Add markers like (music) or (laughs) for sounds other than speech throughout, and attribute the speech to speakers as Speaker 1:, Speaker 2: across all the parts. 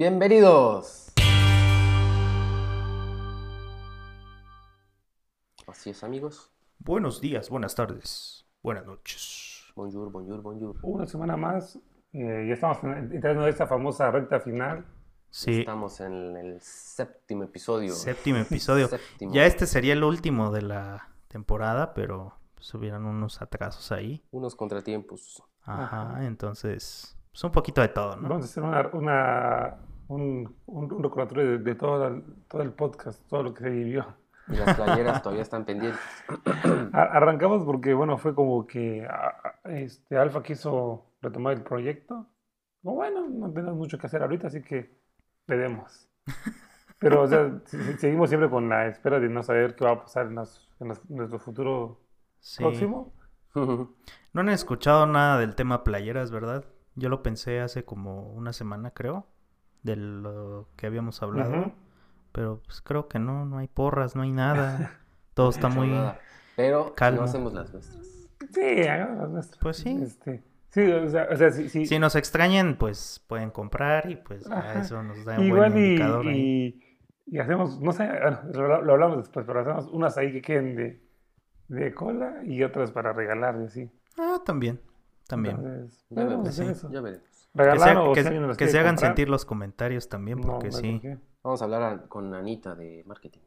Speaker 1: Bienvenidos. Así es, amigos.
Speaker 2: Buenos días, buenas tardes, buenas noches.
Speaker 1: Bonjour, bonjour, bonjour.
Speaker 3: Una semana más, eh, ya estamos en- entrando a esta famosa recta final.
Speaker 2: Sí,
Speaker 1: Estamos en el séptimo episodio.
Speaker 2: séptimo episodio. (laughs)
Speaker 1: Séptimo.
Speaker 2: Ya este sería el último de la temporada, pero hubieran unos atrasos ahí.
Speaker 1: Unos contratiempos.
Speaker 2: Ajá,
Speaker 3: Ajá.
Speaker 2: entonces, pues un poquito de todo, ¿no?
Speaker 3: Vamos a hacer una, una- un, un, un recordatorio de, de todo, el, todo el podcast, todo lo que se vivió.
Speaker 1: Y las playeras todavía están pendientes.
Speaker 3: Arrancamos porque, bueno, fue como que este, Alfa quiso retomar el proyecto. Bueno, no tenemos mucho que hacer ahorita, así que le demos. (laughs) Pero, o sea, seguimos siempre con la espera de no saber qué va a pasar en, en nos- nuestro futuro
Speaker 2: Sí.
Speaker 3: próximo. (laughs)
Speaker 2: No han escuchado nada del tema playeras, ¿verdad? Yo lo pensé hace como una semana, creo, de lo que habíamos hablado. Pero pues creo que no, no hay porras, no hay nada. (laughs) Todo está muy...
Speaker 1: Pero
Speaker 2: calmo.
Speaker 1: no hacemos las nuestras.
Speaker 3: Sí, hagamos las nuestras.
Speaker 2: Pues sí.
Speaker 3: Este, sí, o sea, o sea, sí, sí.
Speaker 2: Si nos extrañan, pues pueden comprar y pues ya eso nos da un
Speaker 3: Igual
Speaker 2: buen
Speaker 3: y,
Speaker 2: indicador ahí.
Speaker 3: y, y hacemos, no sé, bueno, lo, lo hablamos después, pero hacemos unas ahí que queden de, de cola y otras para regalar y así.
Speaker 2: Ah, también, también.
Speaker 3: Entonces,
Speaker 1: Ya veremos,
Speaker 3: hacer
Speaker 2: sí.
Speaker 3: eso.
Speaker 1: Ya veremos.
Speaker 2: Que, sea- se hagan
Speaker 3: comprar,
Speaker 2: sentir los comentarios también, porque
Speaker 3: no
Speaker 2: sí.
Speaker 3: por.
Speaker 1: Vamos a hablar a- con Anita de marketing.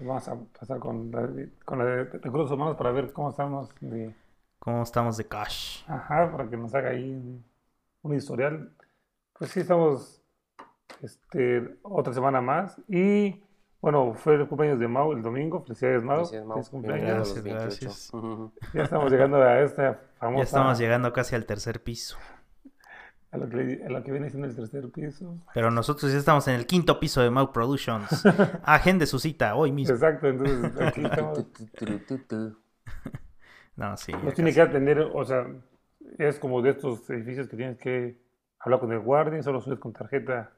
Speaker 3: Vamos a pasar con la, de- con la de recursos humanos para ver cómo estamos de,
Speaker 2: ¿Cómo estamos de cash?
Speaker 3: ajá, para que nos haga ahí un, un historial. Pues sí, estamos este, otra semana más y bueno, fue el cumpleaños de Mau el domingo. Felicidades, Mau.
Speaker 1: Felicidades, Mau.
Speaker 3: Feliz cumpleaños.
Speaker 2: Gracias,
Speaker 1: 28.
Speaker 2: gracias.
Speaker 3: Ya estamos llegando a esta famosa.
Speaker 2: Ya estamos llegando casi al tercer piso.
Speaker 3: A lo que, a lo que viene siendo el tercer piso.
Speaker 2: Pero nosotros ya estamos en el quinto piso de Mau Productions. (laughs) Agende su cita hoy mismo.
Speaker 3: Exacto, entonces aquí (laughs) estamos.
Speaker 2: No, sí.
Speaker 3: Nos tiene
Speaker 2: casi.
Speaker 3: que atender, o sea, es como de estos edificios que tienes que hablar con el guardia, solo subes con tarjeta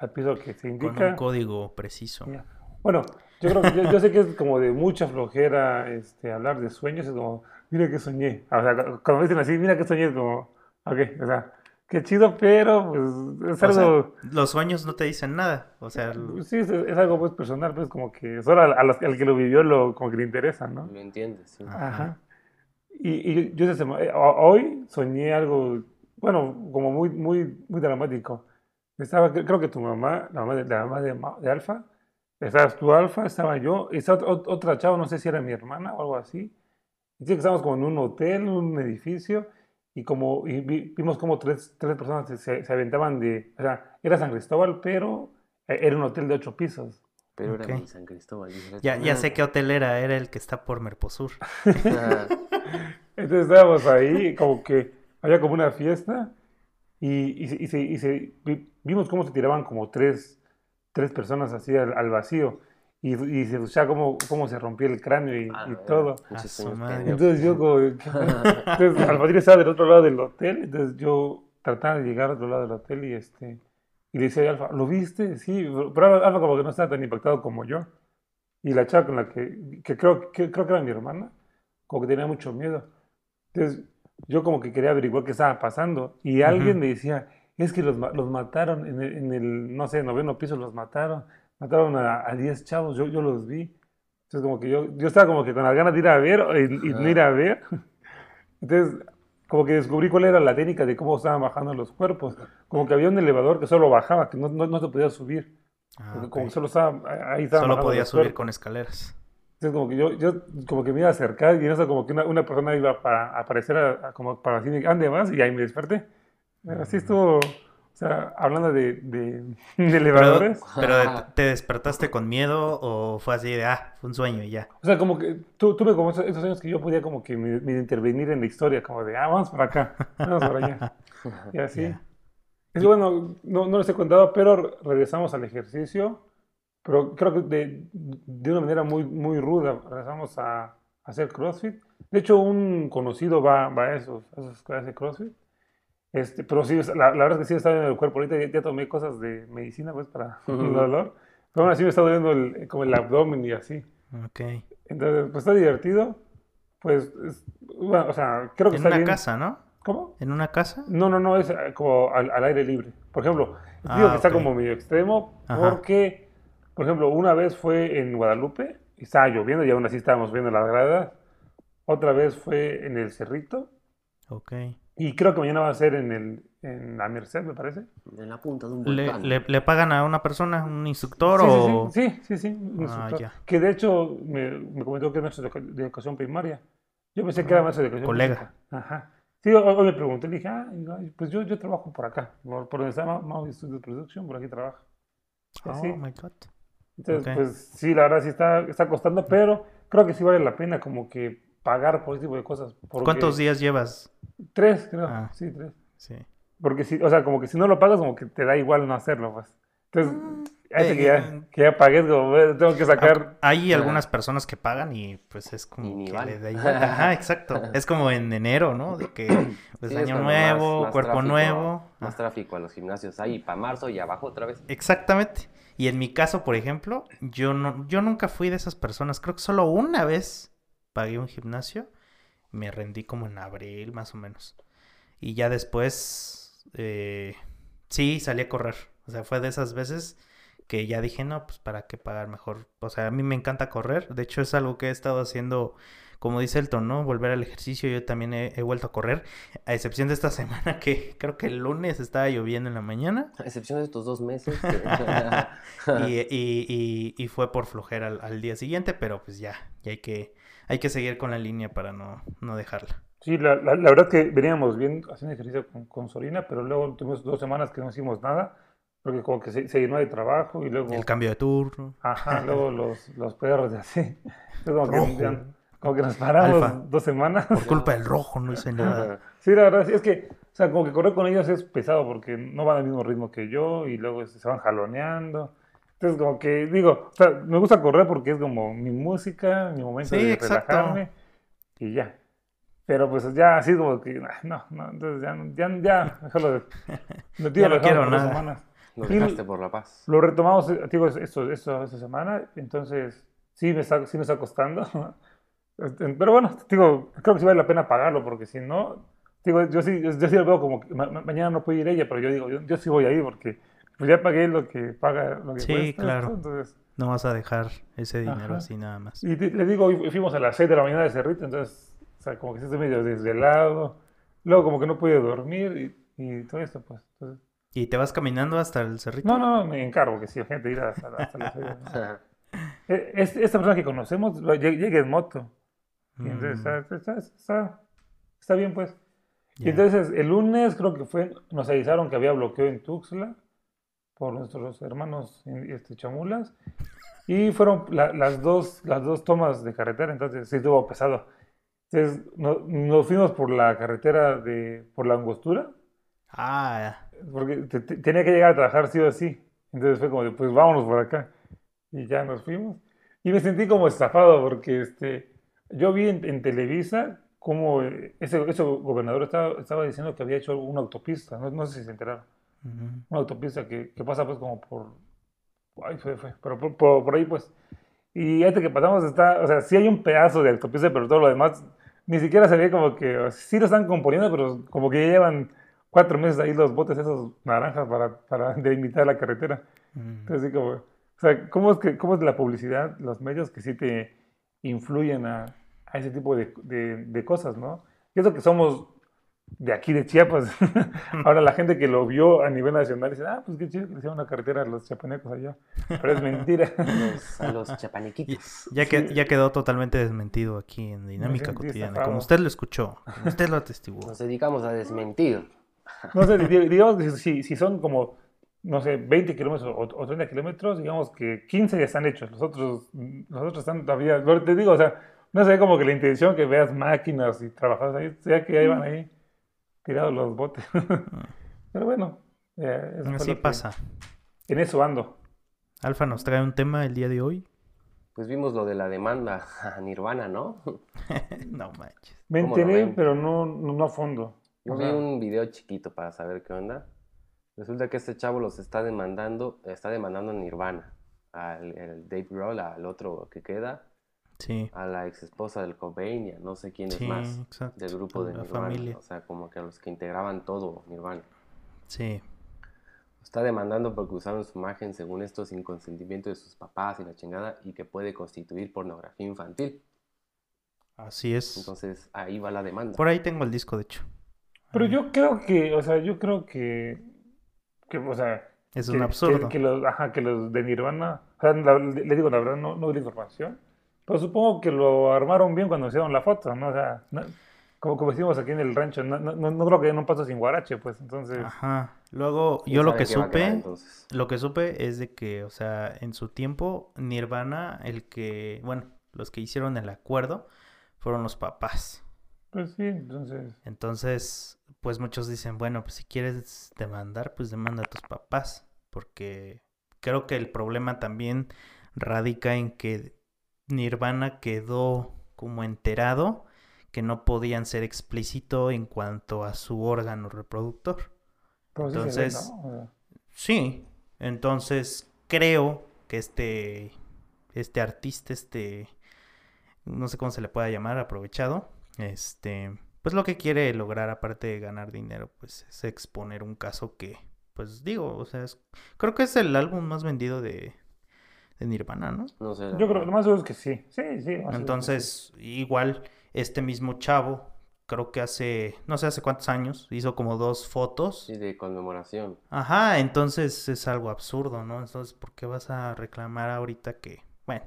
Speaker 3: al piso que se
Speaker 2: Con
Speaker 3: indica.
Speaker 2: un código preciso.
Speaker 3: Ya. Bueno, yo creo que yo, yo sé que es como de mucha flojera este, hablar de sueños, es como, mira que soñé. O sea, cu- cuando me dicen así, mira que soñé, es como, ok, o sea, qué chido, pero pues es
Speaker 2: O sea,
Speaker 3: algo.
Speaker 2: los sueños no te dicen nada. O sea, l-
Speaker 3: Sí, es, es algo pues personal, pues como que solo al, a los- al que lo vivió lo, como que le interesa, ¿no?
Speaker 1: Lo entiendes, sí.
Speaker 3: Ajá. Y, y yo sema- eh, ho- hoy soñé algo, bueno, como muy, muy, muy dramático. Estaba, cre- creo que tu mamá, la mamá de, la mamá de, de Alfa, estabas tú, Alfa, estaba yo, y estaba ot- otra chava, no sé si era mi hermana o algo así. Y sí que estábamos como en un hotel, un edificio, y como y vi- vimos como tres, tres personas se, se- se aventaban de, o sea, era San Cristóbal, pero eh, era un hotel de ocho pisos.
Speaker 1: Pero
Speaker 2: Ok.
Speaker 1: era mi San Cristóbal.
Speaker 2: ya, ya sé qué hotel era. Era el que está por Merposur. (laughs) (laughs)
Speaker 3: Entonces estábamos ahí, como que había como una fiesta y, y, se- y se- y se- vi- vimos cómo se tiraban como tres, tres personas así al, al vacío y, y se escuchaba cómo, cómo se rompía el cráneo y,
Speaker 1: Ah,
Speaker 3: y todo. Entonces yo como, entonces Alfadir estaba del otro lado del hotel, entonces yo trataba de llegar al otro lado del hotel y este y le decía a Alfa, ¿lo viste? Sí, pero Alfa como que no estaba tan impactado como yo. Y la chava con la que, que creo, que creo que era mi hermana, como que tenía mucho miedo. Entonces, yo como que quería averiguar qué estaba pasando. Y alguien
Speaker 2: Ujú.
Speaker 3: me decía, es que los, los mataron en el, en el, no sé, noveno piso, los mataron. Mataron a, a 10 chavos, yo, yo los vi. Entonces, como que yo, yo estaba como que con las ganas de ir a ver y, y no ir a ver. (laughs) Entonces, como que descubrí cuál era la técnica de cómo estaban bajando los cuerpos. Como que había un elevador que solo bajaba, que no, no, no se podía subir.
Speaker 2: Ah,
Speaker 3: como que solo estaba, ahí estaban
Speaker 2: Solo podía subir
Speaker 3: cuerpos.
Speaker 2: con escaleras.
Speaker 3: Entonces como que yo, yo como que me iba a acercar y en eso como que una, una persona iba para aparecer a- a como para decirme, ¿dónde vas? Y ahí me desperté. Pero así estuvo, o sea, hablando de, de, (laughs) de
Speaker 2: Pero,
Speaker 3: elevadores.
Speaker 2: pero de- ¿te despertaste con miedo o fue así de, ah, fue un sueño y ya?
Speaker 3: O sea, como que tu- tuve como esos, esos años que yo podía como que me, me intervenir en la historia, como de, ah, vamos para acá, vamos para allá. (laughs) Y así.
Speaker 2: Ya.
Speaker 3: Es bueno, no, no les he contado, pero regresamos al ejercicio, pero creo que de, de una manera muy, muy ruda. Regresamos a, a hacer CrossFit. De hecho, un conocido va, va a esos, a esos que hace CrossFit. Este, pero sí, la, la verdad es que sí está en el cuerpo. Ahorita ya, ya tomé cosas de medicina, pues, para (laughs) el
Speaker 1: Ujú.
Speaker 3: dolor. Pero aún así me está doliendo el- como el abdomen y así.
Speaker 2: Ok.
Speaker 3: Entonces, pues está divertido. Pues, es- bueno, o sea, creo que
Speaker 2: En
Speaker 3: está
Speaker 2: una
Speaker 3: bien.
Speaker 2: casa, ¿no?
Speaker 3: ¿Cómo?
Speaker 2: ¿En una casa?
Speaker 3: No, no, no, es eh, como al, al aire libre. Por ejemplo,
Speaker 2: Ah,
Speaker 3: digo que está
Speaker 2: ok.
Speaker 3: como medio extremo
Speaker 2: Ajá.
Speaker 3: porque, por ejemplo, una vez fue en Guadalupe y estaba lloviendo y aún así estábamos viendo las gradas. Otra vez fue en el Cerrito
Speaker 2: Ok.
Speaker 3: y creo que mañana va a ser en, el, en la Merced, me parece.
Speaker 1: En la punta de un
Speaker 2: ¿Le,
Speaker 1: volcán.
Speaker 2: le, le pagan a una persona, un instructor
Speaker 3: Sí,
Speaker 2: o...?
Speaker 3: sí, sí, sí, sí, un
Speaker 2: Ah,
Speaker 3: instructor.
Speaker 2: ya.
Speaker 3: Que de hecho me, me comentó que es maestro de, edu- de educación primaria. Yo pensé que era maestro de educación
Speaker 2: Colega.
Speaker 3: física. Ajá. Sí, hoy, me pregunté, le dije, ah, pues yo, yo trabajo por acá, por, por donde está Ma- Maui Studio Production, por aquí trabajo.
Speaker 2: Oh,
Speaker 3: Sí.
Speaker 2: my God.
Speaker 3: Entonces,
Speaker 2: Ok.
Speaker 3: pues sí, la verdad sí está, está costando, pero creo que sí vale la pena como que pagar por ese tipo de cosas. porque-
Speaker 2: ¿Cuántos días llevas?
Speaker 3: Tres, creo.
Speaker 2: Ah.
Speaker 3: Sí, tres.
Speaker 2: Sí.
Speaker 3: Porque sí, o sea, como que si no lo pagas, como que te da igual no hacerlo, pues. Entonces, hace
Speaker 2: eh,
Speaker 3: que, ya, que ya pagues, como, "Ve, tengo que sacar.
Speaker 2: Ah, Hay algunas personas que pagan y pues es como que
Speaker 1: van.
Speaker 2: le da igual. Ajá, (laughs) exacto. Es como en enero, ¿no? De que pues
Speaker 1: Sí, es
Speaker 2: año nuevo,
Speaker 1: más- más
Speaker 2: cuerpo
Speaker 1: tráfico-
Speaker 2: nuevo.
Speaker 1: Más
Speaker 2: Ah,
Speaker 1: tráfico a los gimnasios. Ahí, para marzo y abajo otra vez.
Speaker 2: Exactamente. Y en mi caso, por ejemplo, yo no, yo nunca fui de esas personas. Creo que solo una vez pagué un gimnasio. Me rendí como en abril, más o menos. Y ya después, eh, sí, salí a correr. O sea, fue de esas veces que ya dije, no, pues para qué pagar mejor. O sea, a mí me encanta correr. De hecho, es algo que he estado haciendo, como dice Elton, ¿no? Volver al ejercicio. Yo también he, he vuelto a correr. A excepción de esta (laughs) semana que creo que el lunes estaba lloviendo en la mañana.
Speaker 1: A excepción de estos dos meses. (laughs) (laughs)
Speaker 2: y, y- y- y fue por flojera al, al día siguiente, pero pues ya, ya hay que, hay que seguir con la línea para no, no dejarla.
Speaker 3: Sí, la, la, la verdad que veníamos bien haciendo ejercicio con, con Sorina, pero luego tuvimos dos semanas que no hicimos nada, porque como que se, se llenó de trabajo y luego,
Speaker 2: El cambio de turno.
Speaker 3: ajá, luego los, los perros y así. Entonces, como, que, ya- como que nos paramos
Speaker 2: Alfa.
Speaker 3: dos semanas.
Speaker 2: Por culpa del rojo no hice nada.
Speaker 3: Sí, la verdad, sí, es que, o sea, como que correr con ellos es pesado porque no van al mismo ritmo que yo y luego se van jaloneando. Entonces, como que digo, o sea, me gusta correr porque es como mi música, mi momento
Speaker 2: Sí,
Speaker 3: de
Speaker 2: exacto.
Speaker 3: relajarme y ya. Pero pues ya así como que, ah, no, no, entonces ya, ya, ya, déjalo de. (laughs) No,
Speaker 2: Ya no quiero nada.
Speaker 3: semanas.
Speaker 1: Lo dejaste por la paz.
Speaker 3: Lo retomamos, digo, esto, esto, esta semana, entonces sí me está, sí me está costando. (laughs) Este, Pero bueno, digo, creo que sí vale la pena pagarlo, porque si no, digo, yo sí, yo, yo sí lo veo como que ma- ma- mañana no puede ir ella, pero yo digo, yo, yo sí voy ahí porque pues ya pagué lo que paga, lo que
Speaker 2: Sí,
Speaker 3: cuesta
Speaker 2: claro.
Speaker 3: entonces,
Speaker 2: No vas a dejar ese dinero
Speaker 3: Ajá.
Speaker 2: así nada más.
Speaker 3: y te- le digo, fuimos a las 6 de la mañana de Cerrito, entonces, o sea, como que sí estoy medio desvelado, luego como que no pude dormir y, y todo esto, pues, entonces,
Speaker 2: ¿Y te vas caminando hasta el cerrito?
Speaker 3: no, no, no, me encargo que si gente ir hasta, hasta las 6 de la (laughs) mañana. Eh, es- Esta persona que conocemos llega en moto. Y entonces
Speaker 2: Mm,
Speaker 3: está, está, está, está bien, pues. Y
Speaker 2: ya.
Speaker 3: entonces el lunes creo que fue, nos avisaron que había bloqueo en Tuxtla por nuestros hermanos este, chamulas. Y fueron la- las, dos, las dos tomas de carretera, entonces sí estuvo pesado. Entonces no- nos fuimos por la carretera de, por la angostura,
Speaker 2: Ah,
Speaker 3: porque te- te- tenía que llegar a trabajar sí o sí. Entonces fue como de, pues vámonos por acá. Y ya nos fuimos. Y me sentí como estafado porque este, yo vi en, en Televisa cómo eh, ese, ese gobernador estaba, estaba diciendo que había hecho una autopista. No, no sé si se enteraron.
Speaker 2: ujú.
Speaker 3: Una autopista que, que pasa pues como por... Ay, fue, fue. Pero por, por- por ahí pues. Y este que pasamos está... O sea, sí hay un pedazo de autopista, pero todo lo demás ni siquiera se ve como que... o sea, sí lo están componiendo, pero como que ya llevan cuatro meses ahí los botes esos naranjas para, para (laughs) delimitar la carretera.
Speaker 2: Mm.
Speaker 3: Entonces, sí, como, o sea, ¿cómo es, que, ¿cómo es la publicidad, los medios que sí te influyen a, a ese tipo de, de- de cosas, ¿no? Y eso que somos de aquí, de Chiapas. (laughs) Ahora la gente que lo vio a nivel nacional dice, ah, pues qué chido que le hicieron una carretera a los chiapanecos allá. Pero es mentira. (laughs)
Speaker 1: Los- a los chapanequitos.
Speaker 2: Ya, que,
Speaker 3: Sí.
Speaker 2: ya quedó totalmente desmentido aquí en Dinámica Cotidiana. Como usted lo escuchó, como usted lo atestiguó.
Speaker 1: Nos dedicamos a desmentir.
Speaker 3: No sé, di- digamos que si, si son como, no sé, 20 kilómetros o, o 30 kilómetros, digamos que 15 ya están hechos. Los otros, los otros están todavía, te digo, o sea, no sé, como que la intención que veas máquinas y trabajas ahí, sea que ahí van ahí tirados los botes. (laughs) Pero bueno, eh,
Speaker 2: Así
Speaker 3: que-
Speaker 2: pasa.
Speaker 3: en eso ando.
Speaker 2: Alfa nos trae un tema el día de hoy.
Speaker 1: Pues vimos lo de la demanda a (laughs) Nirvana, ¿no? (laughs)
Speaker 2: no manches.
Speaker 3: Me
Speaker 1: ¿Cómo lo
Speaker 3: enteré, pero no, no, no a fondo.
Speaker 1: Yo vi un video chiquito para saber qué onda. Resulta que este chavo los está demandando, está demandando a Nirvana, al el Dave Grohl, al otro que queda,
Speaker 2: Sí.
Speaker 1: a la ex esposa del Cobain y a no sé quién es
Speaker 2: Sí,
Speaker 1: más
Speaker 2: exacto.
Speaker 1: del grupo de
Speaker 2: La
Speaker 1: Nirvana.
Speaker 2: familia.
Speaker 1: O sea, como que a los que integraban todo Nirvana.
Speaker 2: Sí.
Speaker 1: Está demandando porque usaron su imagen, según esto, sin consentimiento de sus papás y la chingada, y que puede constituir pornografía infantil.
Speaker 2: Así es.
Speaker 1: Entonces, ahí va la demanda.
Speaker 2: Por ahí tengo el disco, de hecho.
Speaker 3: Pero yo creo que, o sea, yo creo que, que o sea,
Speaker 2: Es
Speaker 3: que,
Speaker 2: un absurdo.
Speaker 3: que, que los, ajá, que los de Nirvana, o sea, la- le digo la verdad, no, no la información, pero supongo que lo armaron bien cuando hicieron la foto, ¿no? O sea, no- como, como decimos aquí en el rancho, no, no, no, no creo que den un paso sin guarache, pues, entonces,
Speaker 2: Ajá. Luego,
Speaker 1: ¿Quién
Speaker 2: yo lo que
Speaker 1: quedar,
Speaker 2: supe, lo que supe es de que, o sea, en su tiempo, Nirvana, el que, bueno, los que hicieron el acuerdo fueron los papás.
Speaker 3: pues sí, entonces,
Speaker 2: Entonces, pues muchos dicen, bueno, pues si quieres demandar, pues demanda a tus papás, porque creo que el problema también radica en que Nirvana quedó como enterado que no podían ser explícito en cuanto a su órgano reproductor.
Speaker 3: pero sí se ve,
Speaker 2: Entonces, Sí, entonces creo que este, este artista, este, no sé cómo se le pueda llamar, aprovechado, este, pues lo que quiere lograr aparte de ganar dinero, pues es exponer un caso que, pues digo, o sea, es- creo que es el álbum más vendido de, de Nirvana, ¿no?
Speaker 1: No sé.
Speaker 3: yo creo, lo más seguro es que sí, sí, sí.
Speaker 2: Entonces, igual, este mismo chavo, creo que hace, no sé hace cuántos años, hizo como dos fotos.
Speaker 1: Sí, de conmemoración.
Speaker 2: Ajá, entonces es algo absurdo, ¿no? Entonces, ¿por qué vas a reclamar ahorita que, bueno,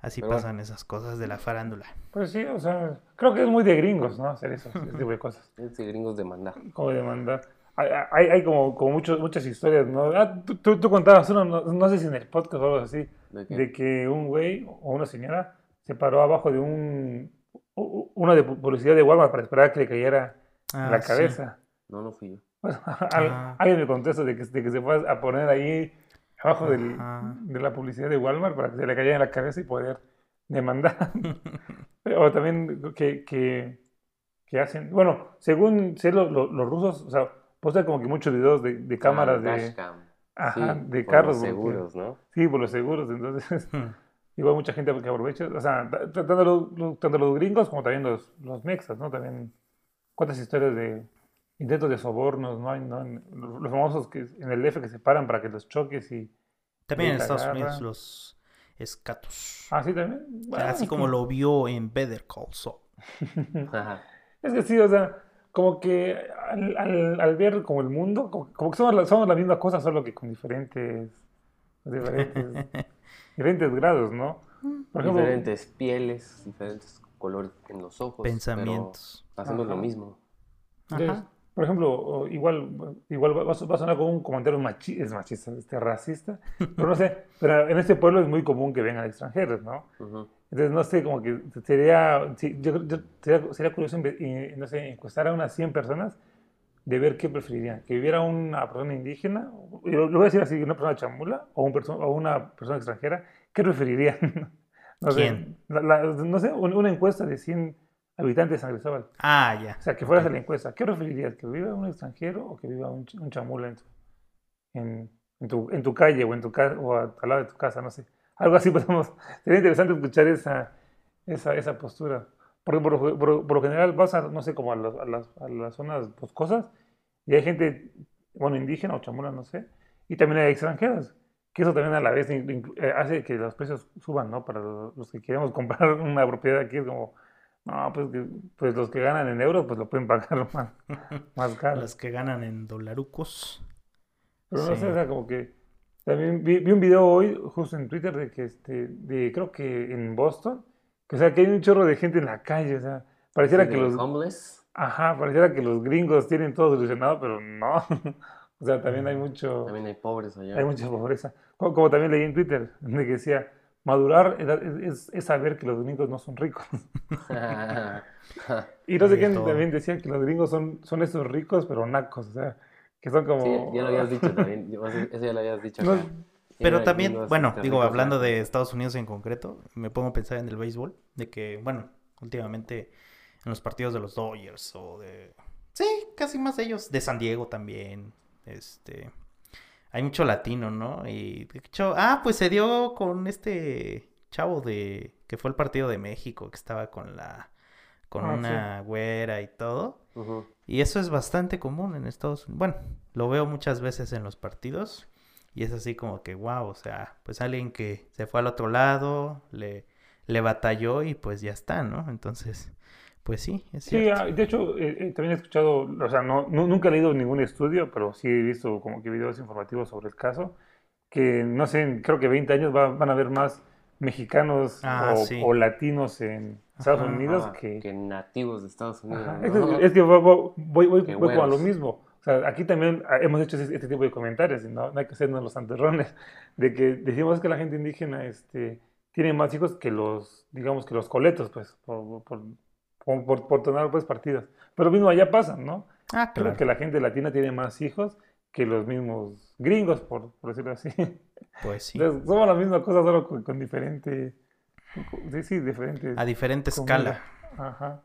Speaker 2: así
Speaker 1: Pero bueno.
Speaker 2: pasan esas cosas de la farándula?
Speaker 3: Pues sí, o sea, creo que es muy de gringos, ¿no? Hacer eso, ese tipo de cosas. (laughs)
Speaker 1: Es de gringos demandar.
Speaker 3: como demandar. Hay, hay, como, como muchos, muchas historias, ¿no? Ah, tú, tú, tú contabas uno, no, no sé si en el podcast o algo así,
Speaker 1: ¿De
Speaker 3: que un güey o una señora se paró abajo de un, u- una de pu- publicidad de Walmart para esperar a que le cayera
Speaker 2: Ah,
Speaker 3: la
Speaker 2: sí.
Speaker 3: cabeza.
Speaker 1: No, no fui yo. (laughs)
Speaker 3: Al-
Speaker 2: Ah.
Speaker 3: alguien me contó eso de que, de que se fue a poner ahí abajo del- de la publicidad de Walmart para que se le cayera en la cabeza y poder demandar. (laughs) o también que, que, que hacen, bueno, según sé, lo- lo- los rusos, o sea, postan como que muchos videos de, de cámaras
Speaker 1: Ah,
Speaker 3: de, ajá,
Speaker 1: Sí,
Speaker 3: de
Speaker 1: por
Speaker 3: carros.
Speaker 1: los
Speaker 3: porque-
Speaker 1: seguros, ¿no?
Speaker 3: Sí, por los seguros, entonces
Speaker 2: Hmm. (laughs)
Speaker 3: igual mucha gente que aprovecha, o sea, los, los- tanto los gringos como también los, los mexas, ¿no? También cuántas historias de intentos de sobornos, ¿no? Hay, ¿no? Los, los famosos que en el F que se paran para que los choques y...
Speaker 2: También en Estados
Speaker 3: agarra.
Speaker 2: Unidos los escatos.
Speaker 3: Ah, sí, también. Bueno,
Speaker 2: Así como lo vio en Better Call Saul. (laughs)
Speaker 1: Ajá.
Speaker 3: Es que sí, o sea, como que al, al, al ver como el mundo, como, como que somos la, somos la misma cosa, solo que con diferentes, diferentes, (laughs) diferentes grados, ¿no? Por ejemplo,
Speaker 1: Diferentes pieles, diferentes colores en los ojos. pero
Speaker 2: Pensamientos.
Speaker 1: hacemos lo
Speaker 3: Ajá.
Speaker 1: mismo.
Speaker 3: entonces,
Speaker 2: Ajá.
Speaker 3: por ejemplo, igual, igual va, va a sonar como un comentario machi- es machista, este, racista, pero no sé, pero en este pueblo es muy común que vengan extranjeros, ¿no?
Speaker 1: Ujú.
Speaker 3: Entonces, no sé, como que sería, sí, yo, yo- sería, sería curioso, no sé, encuestar a unas 100 personas de ver qué preferirían, que viviera una persona indígena, lo, lo voy a decir así, una persona chamula o, un perso- o una persona extranjera, ¿qué preferirían? (laughs) no sé,
Speaker 2: ¿Quién?
Speaker 3: la- la- no sé, un- una encuesta de 100 habitantes de San Cristóbal.
Speaker 2: Ah, ya.
Speaker 3: O sea, que fueras
Speaker 2: Ok.
Speaker 3: a la encuesta, ¿qué preferirías? ¿Que viva un extranjero o que viva un, ch- un chamula en tu, en, en tu, en tu calle o, en tu casa, o al lado de tu casa? No sé. Algo así (laughs) podemos... Sería interesante escuchar esa, esa, esa postura. Porque por, por- por lo general vas a, no sé, como a, las- a las, a las zonas boscosas y hay gente, bueno, indígena o chamula, no sé, y también hay extranjeros. Que eso también a la vez eh, hace que los precios suban, ¿no? Para los, que queremos (laughs) comprar una propiedad aquí es como... No, pues, pues los que ganan en euros, pues lo pueden pagar (laughs) más, más caro.
Speaker 2: Los que ganan en dolarucos.
Speaker 3: Pero no
Speaker 2: sí.
Speaker 3: sé, o sea, como que también vi, vi un video hoy, justo en Twitter, de que este, de creo que en Boston, que o sea, que hay un chorro de gente en la calle, o sea, pareciera que los,
Speaker 1: homeless,
Speaker 3: ajá, pareciera que los gringos tienen todo solucionado, pero no. (laughs) O sea, también hay mucho,
Speaker 1: también hay pobres allá.
Speaker 3: hay mucha pobreza. Como, como también leí en Twitter, (laughs) de que decía, madurar es, es- saber que los gringos no son ricos. (laughs) Y no sé quién también decía que los gringos son, son esos ricos, pero nacos, o sea, que son como...
Speaker 1: Sí, ya lo habías dicho también. (laughs) Eso ya lo habías dicho
Speaker 3: No.
Speaker 2: Pero también, bueno, digo, hablando de. Estados Unidos en concreto, me pongo a pensar en el béisbol, de que, bueno, últimamente en los partidos de los Dodgers o de... Sí, casi más de ellos, de San Diego también, este... Hay mucho latino, ¿no? Y de hecho, ah, pues se dio con este chavo de que fue el partido de México, que estaba con la con
Speaker 3: Ah, sí.
Speaker 2: una güera y todo.
Speaker 1: Ujú.
Speaker 2: Y eso es bastante común en Estados Unidos. Bueno, lo veo muchas veces en los partidos. Y es así como que, wow, o sea, pues alguien que se fue al otro lado, le, le batalló y pues ya está, ¿no? Entonces, pues sí, es
Speaker 3: Sí,
Speaker 2: cierto.
Speaker 3: ah, de hecho, eh, eh, también he escuchado, o sea, no, nu- nunca he leído ningún estudio, pero sí he visto como que videos informativos sobre el caso, que no sé, creo que 20 años va- van a haber más mexicanos
Speaker 2: Ah,
Speaker 3: o,
Speaker 2: sí.
Speaker 3: o latinos en Estados
Speaker 2: Ajá.
Speaker 3: Unidos
Speaker 1: Ah,
Speaker 3: que...
Speaker 1: que nativos de Estados Unidos.
Speaker 3: Ajá,
Speaker 1: ¿no?
Speaker 3: Es que, es que voy, voy, voy, voy- a lo mismo. O sea, aquí también hemos hecho ese- este tipo de comentarios, y no, no hay que hacernos los anterrones, (laughs) de que decimos que la gente indígena este, tiene más hijos que los, digamos, que los coletos, pues, por, por, por, por, por tener, pues, partidas. Pero mismo allá pasa, ¿no?
Speaker 2: Ah, claro.
Speaker 3: que la gente latina tiene más hijos que los mismos gringos, por, por decirlo así. (laughs)
Speaker 2: Pues sí.
Speaker 3: Entonces, somos la misma cosa, solo con, con diferente, sí, sí, diferentes
Speaker 2: A diferente
Speaker 3: comida.
Speaker 2: escala.
Speaker 3: Ajá.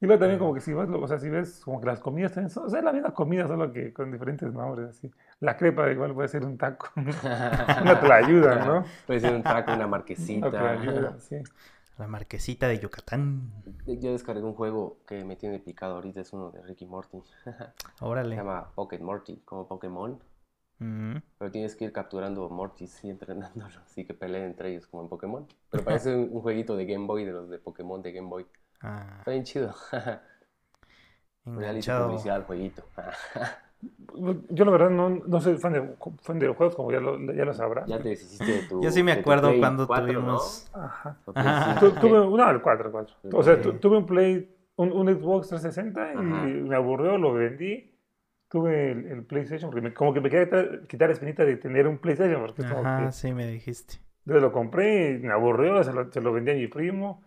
Speaker 3: Y luego también como que si ves, o sea, si ves como que las comidas también son, o sea, es la misma comida, solo que con diferentes nombres, así. La crepa igual puede ser un taco, (laughs) una tlayuda, ¿no?
Speaker 1: Puede ser un taco, una
Speaker 3: Una
Speaker 1: marquesita.
Speaker 3: tlayuda, sí.
Speaker 2: La marquesita de Yucatán.
Speaker 1: Yo descargué un juego que me tiene picado ahorita, es uno de Ricky Morty. (laughs) Se
Speaker 2: Órale.
Speaker 1: llama Pocket Morty, como Pokémon. Pero tienes que ir capturando Mortis y (laughs) entrenándolos y que peleen entre ellos como en Pokémon. Pero parece un, un jueguito de Game Boy, de los de Pokémon de Game Boy.
Speaker 2: ah,
Speaker 1: Está bien chido. (laughs)
Speaker 2: Enganchado.
Speaker 1: publicidad al jueguito.
Speaker 3: Yo la verdad no, no soy fan de, fan de los juegos, como ya lo, ya lo sabrás.
Speaker 1: ya te deshiciste de tu.
Speaker 2: Yo sí me acuerdo cuando
Speaker 1: 4, ¿no?
Speaker 2: tuvimos.
Speaker 3: Ajá.
Speaker 1: O Play
Speaker 2: Ajá.
Speaker 1: 5,
Speaker 3: Tu- tuve, no, el 4, el 4. O sea, tu- tuve un Play, un, un Xbox 360 y
Speaker 1: Ajá.
Speaker 3: me aburrió, lo vendí. Tuve el, el PlayStation, porque me- como que me quería quitar, la espinita de tener un PlayStation, porque
Speaker 2: Ajá, sí me dijiste.
Speaker 3: Entonces lo compré y me aburrió, se lo, se lo vendí a mi primo.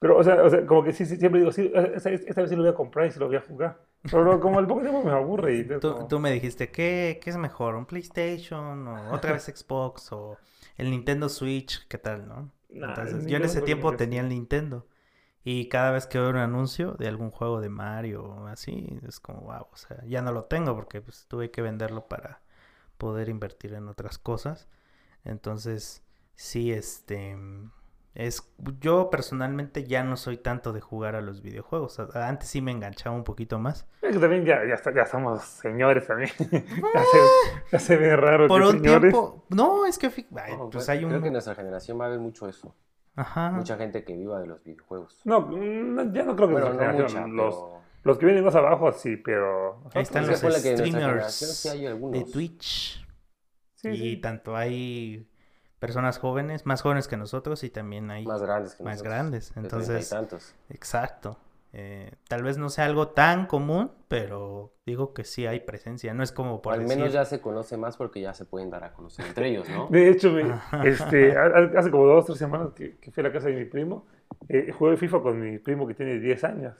Speaker 3: Pero, o sea, o sea, como que sí, sí, siempre digo, sí, esta, esta vez sí lo voy a comprar y sí lo voy a jugar. Pero como el poco tiempo me aburre y
Speaker 2: Tú,
Speaker 3: como-
Speaker 2: tú me dijiste, ¿qué, ¿qué es mejor? ¿Un PlayStation o otra vez Xbox o el Nintendo Switch? ¿Qué tal, no?
Speaker 3: Nah,
Speaker 2: Entonces, yo en ese tiempo tenía el Nintendo. Y cada vez que veo un anuncio de algún juego de Mario o así, es como, wow, o sea, ya no lo tengo porque pues, tuve que venderlo para poder invertir en otras cosas. Entonces, sí, este, es, yo personalmente ya no soy tanto de jugar a los videojuegos. Antes sí me enganchaba un poquito más.
Speaker 3: Es que también ya, ya, somos señores también. (laughs) ya, se, ya se ve raro
Speaker 2: Por
Speaker 3: que
Speaker 2: un
Speaker 3: señores.
Speaker 2: tiempo, no, es que, ay,
Speaker 1: No,
Speaker 2: pues
Speaker 1: creo-
Speaker 2: hay
Speaker 1: Creo que en
Speaker 2: un,
Speaker 1: nuestra generación va a haber mucho eso.
Speaker 2: Ajá,
Speaker 1: Mucha gente que viva de los videojuegos.
Speaker 3: No, no, ya no creo que
Speaker 1: Bueno,
Speaker 3: nuestra
Speaker 1: no
Speaker 3: generación,
Speaker 1: mucha,
Speaker 3: los,
Speaker 1: pero...
Speaker 3: los que vienen más abajo sí, pero...
Speaker 2: Ahí están
Speaker 1: Es
Speaker 2: los streamers
Speaker 1: sí hay
Speaker 2: de Twitch.
Speaker 3: Sí,
Speaker 2: y
Speaker 3: sí.
Speaker 2: tanto hay personas jóvenes, más jóvenes que nosotros y también hay
Speaker 1: Más grandes que
Speaker 2: más
Speaker 1: nosotros,
Speaker 2: grandes. Entonces,
Speaker 1: tantos.
Speaker 2: exacto. Eh, tal vez no sea algo tan común, pero digo que sí hay presencia. No es como por
Speaker 1: al menos
Speaker 2: decir,
Speaker 1: ya se conoce más porque ya se pueden dar a conocer entre ellos, ¿no? (laughs)
Speaker 3: De hecho, me- este, ha- hace como dos o tres semanas que, que fui a la casa de mi primo, eh, jugué FIFA con mi primo que tiene 10 años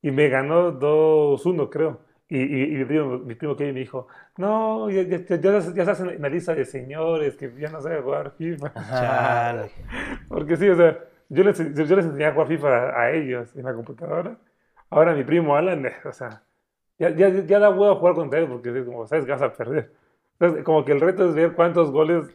Speaker 3: y me ganó 2-1, creo. Y, y- y mi primo, mi primo que me dijo, no, ya, ya, ya, ya estás- ya estás en la lista de señores que ya no sabe jugar FIFA.
Speaker 2: chale. (laughs)
Speaker 3: Porque sí, o sea, yo les, yo les enseñé a jugar FIFA a, ellos en la computadora. Ahora mi primo Alan, (laughs) o sea, ya, ya, ya da huevo jugar contra él porque como, sabes que vas a perder. Entonces, como que el reto es ver cuántos goles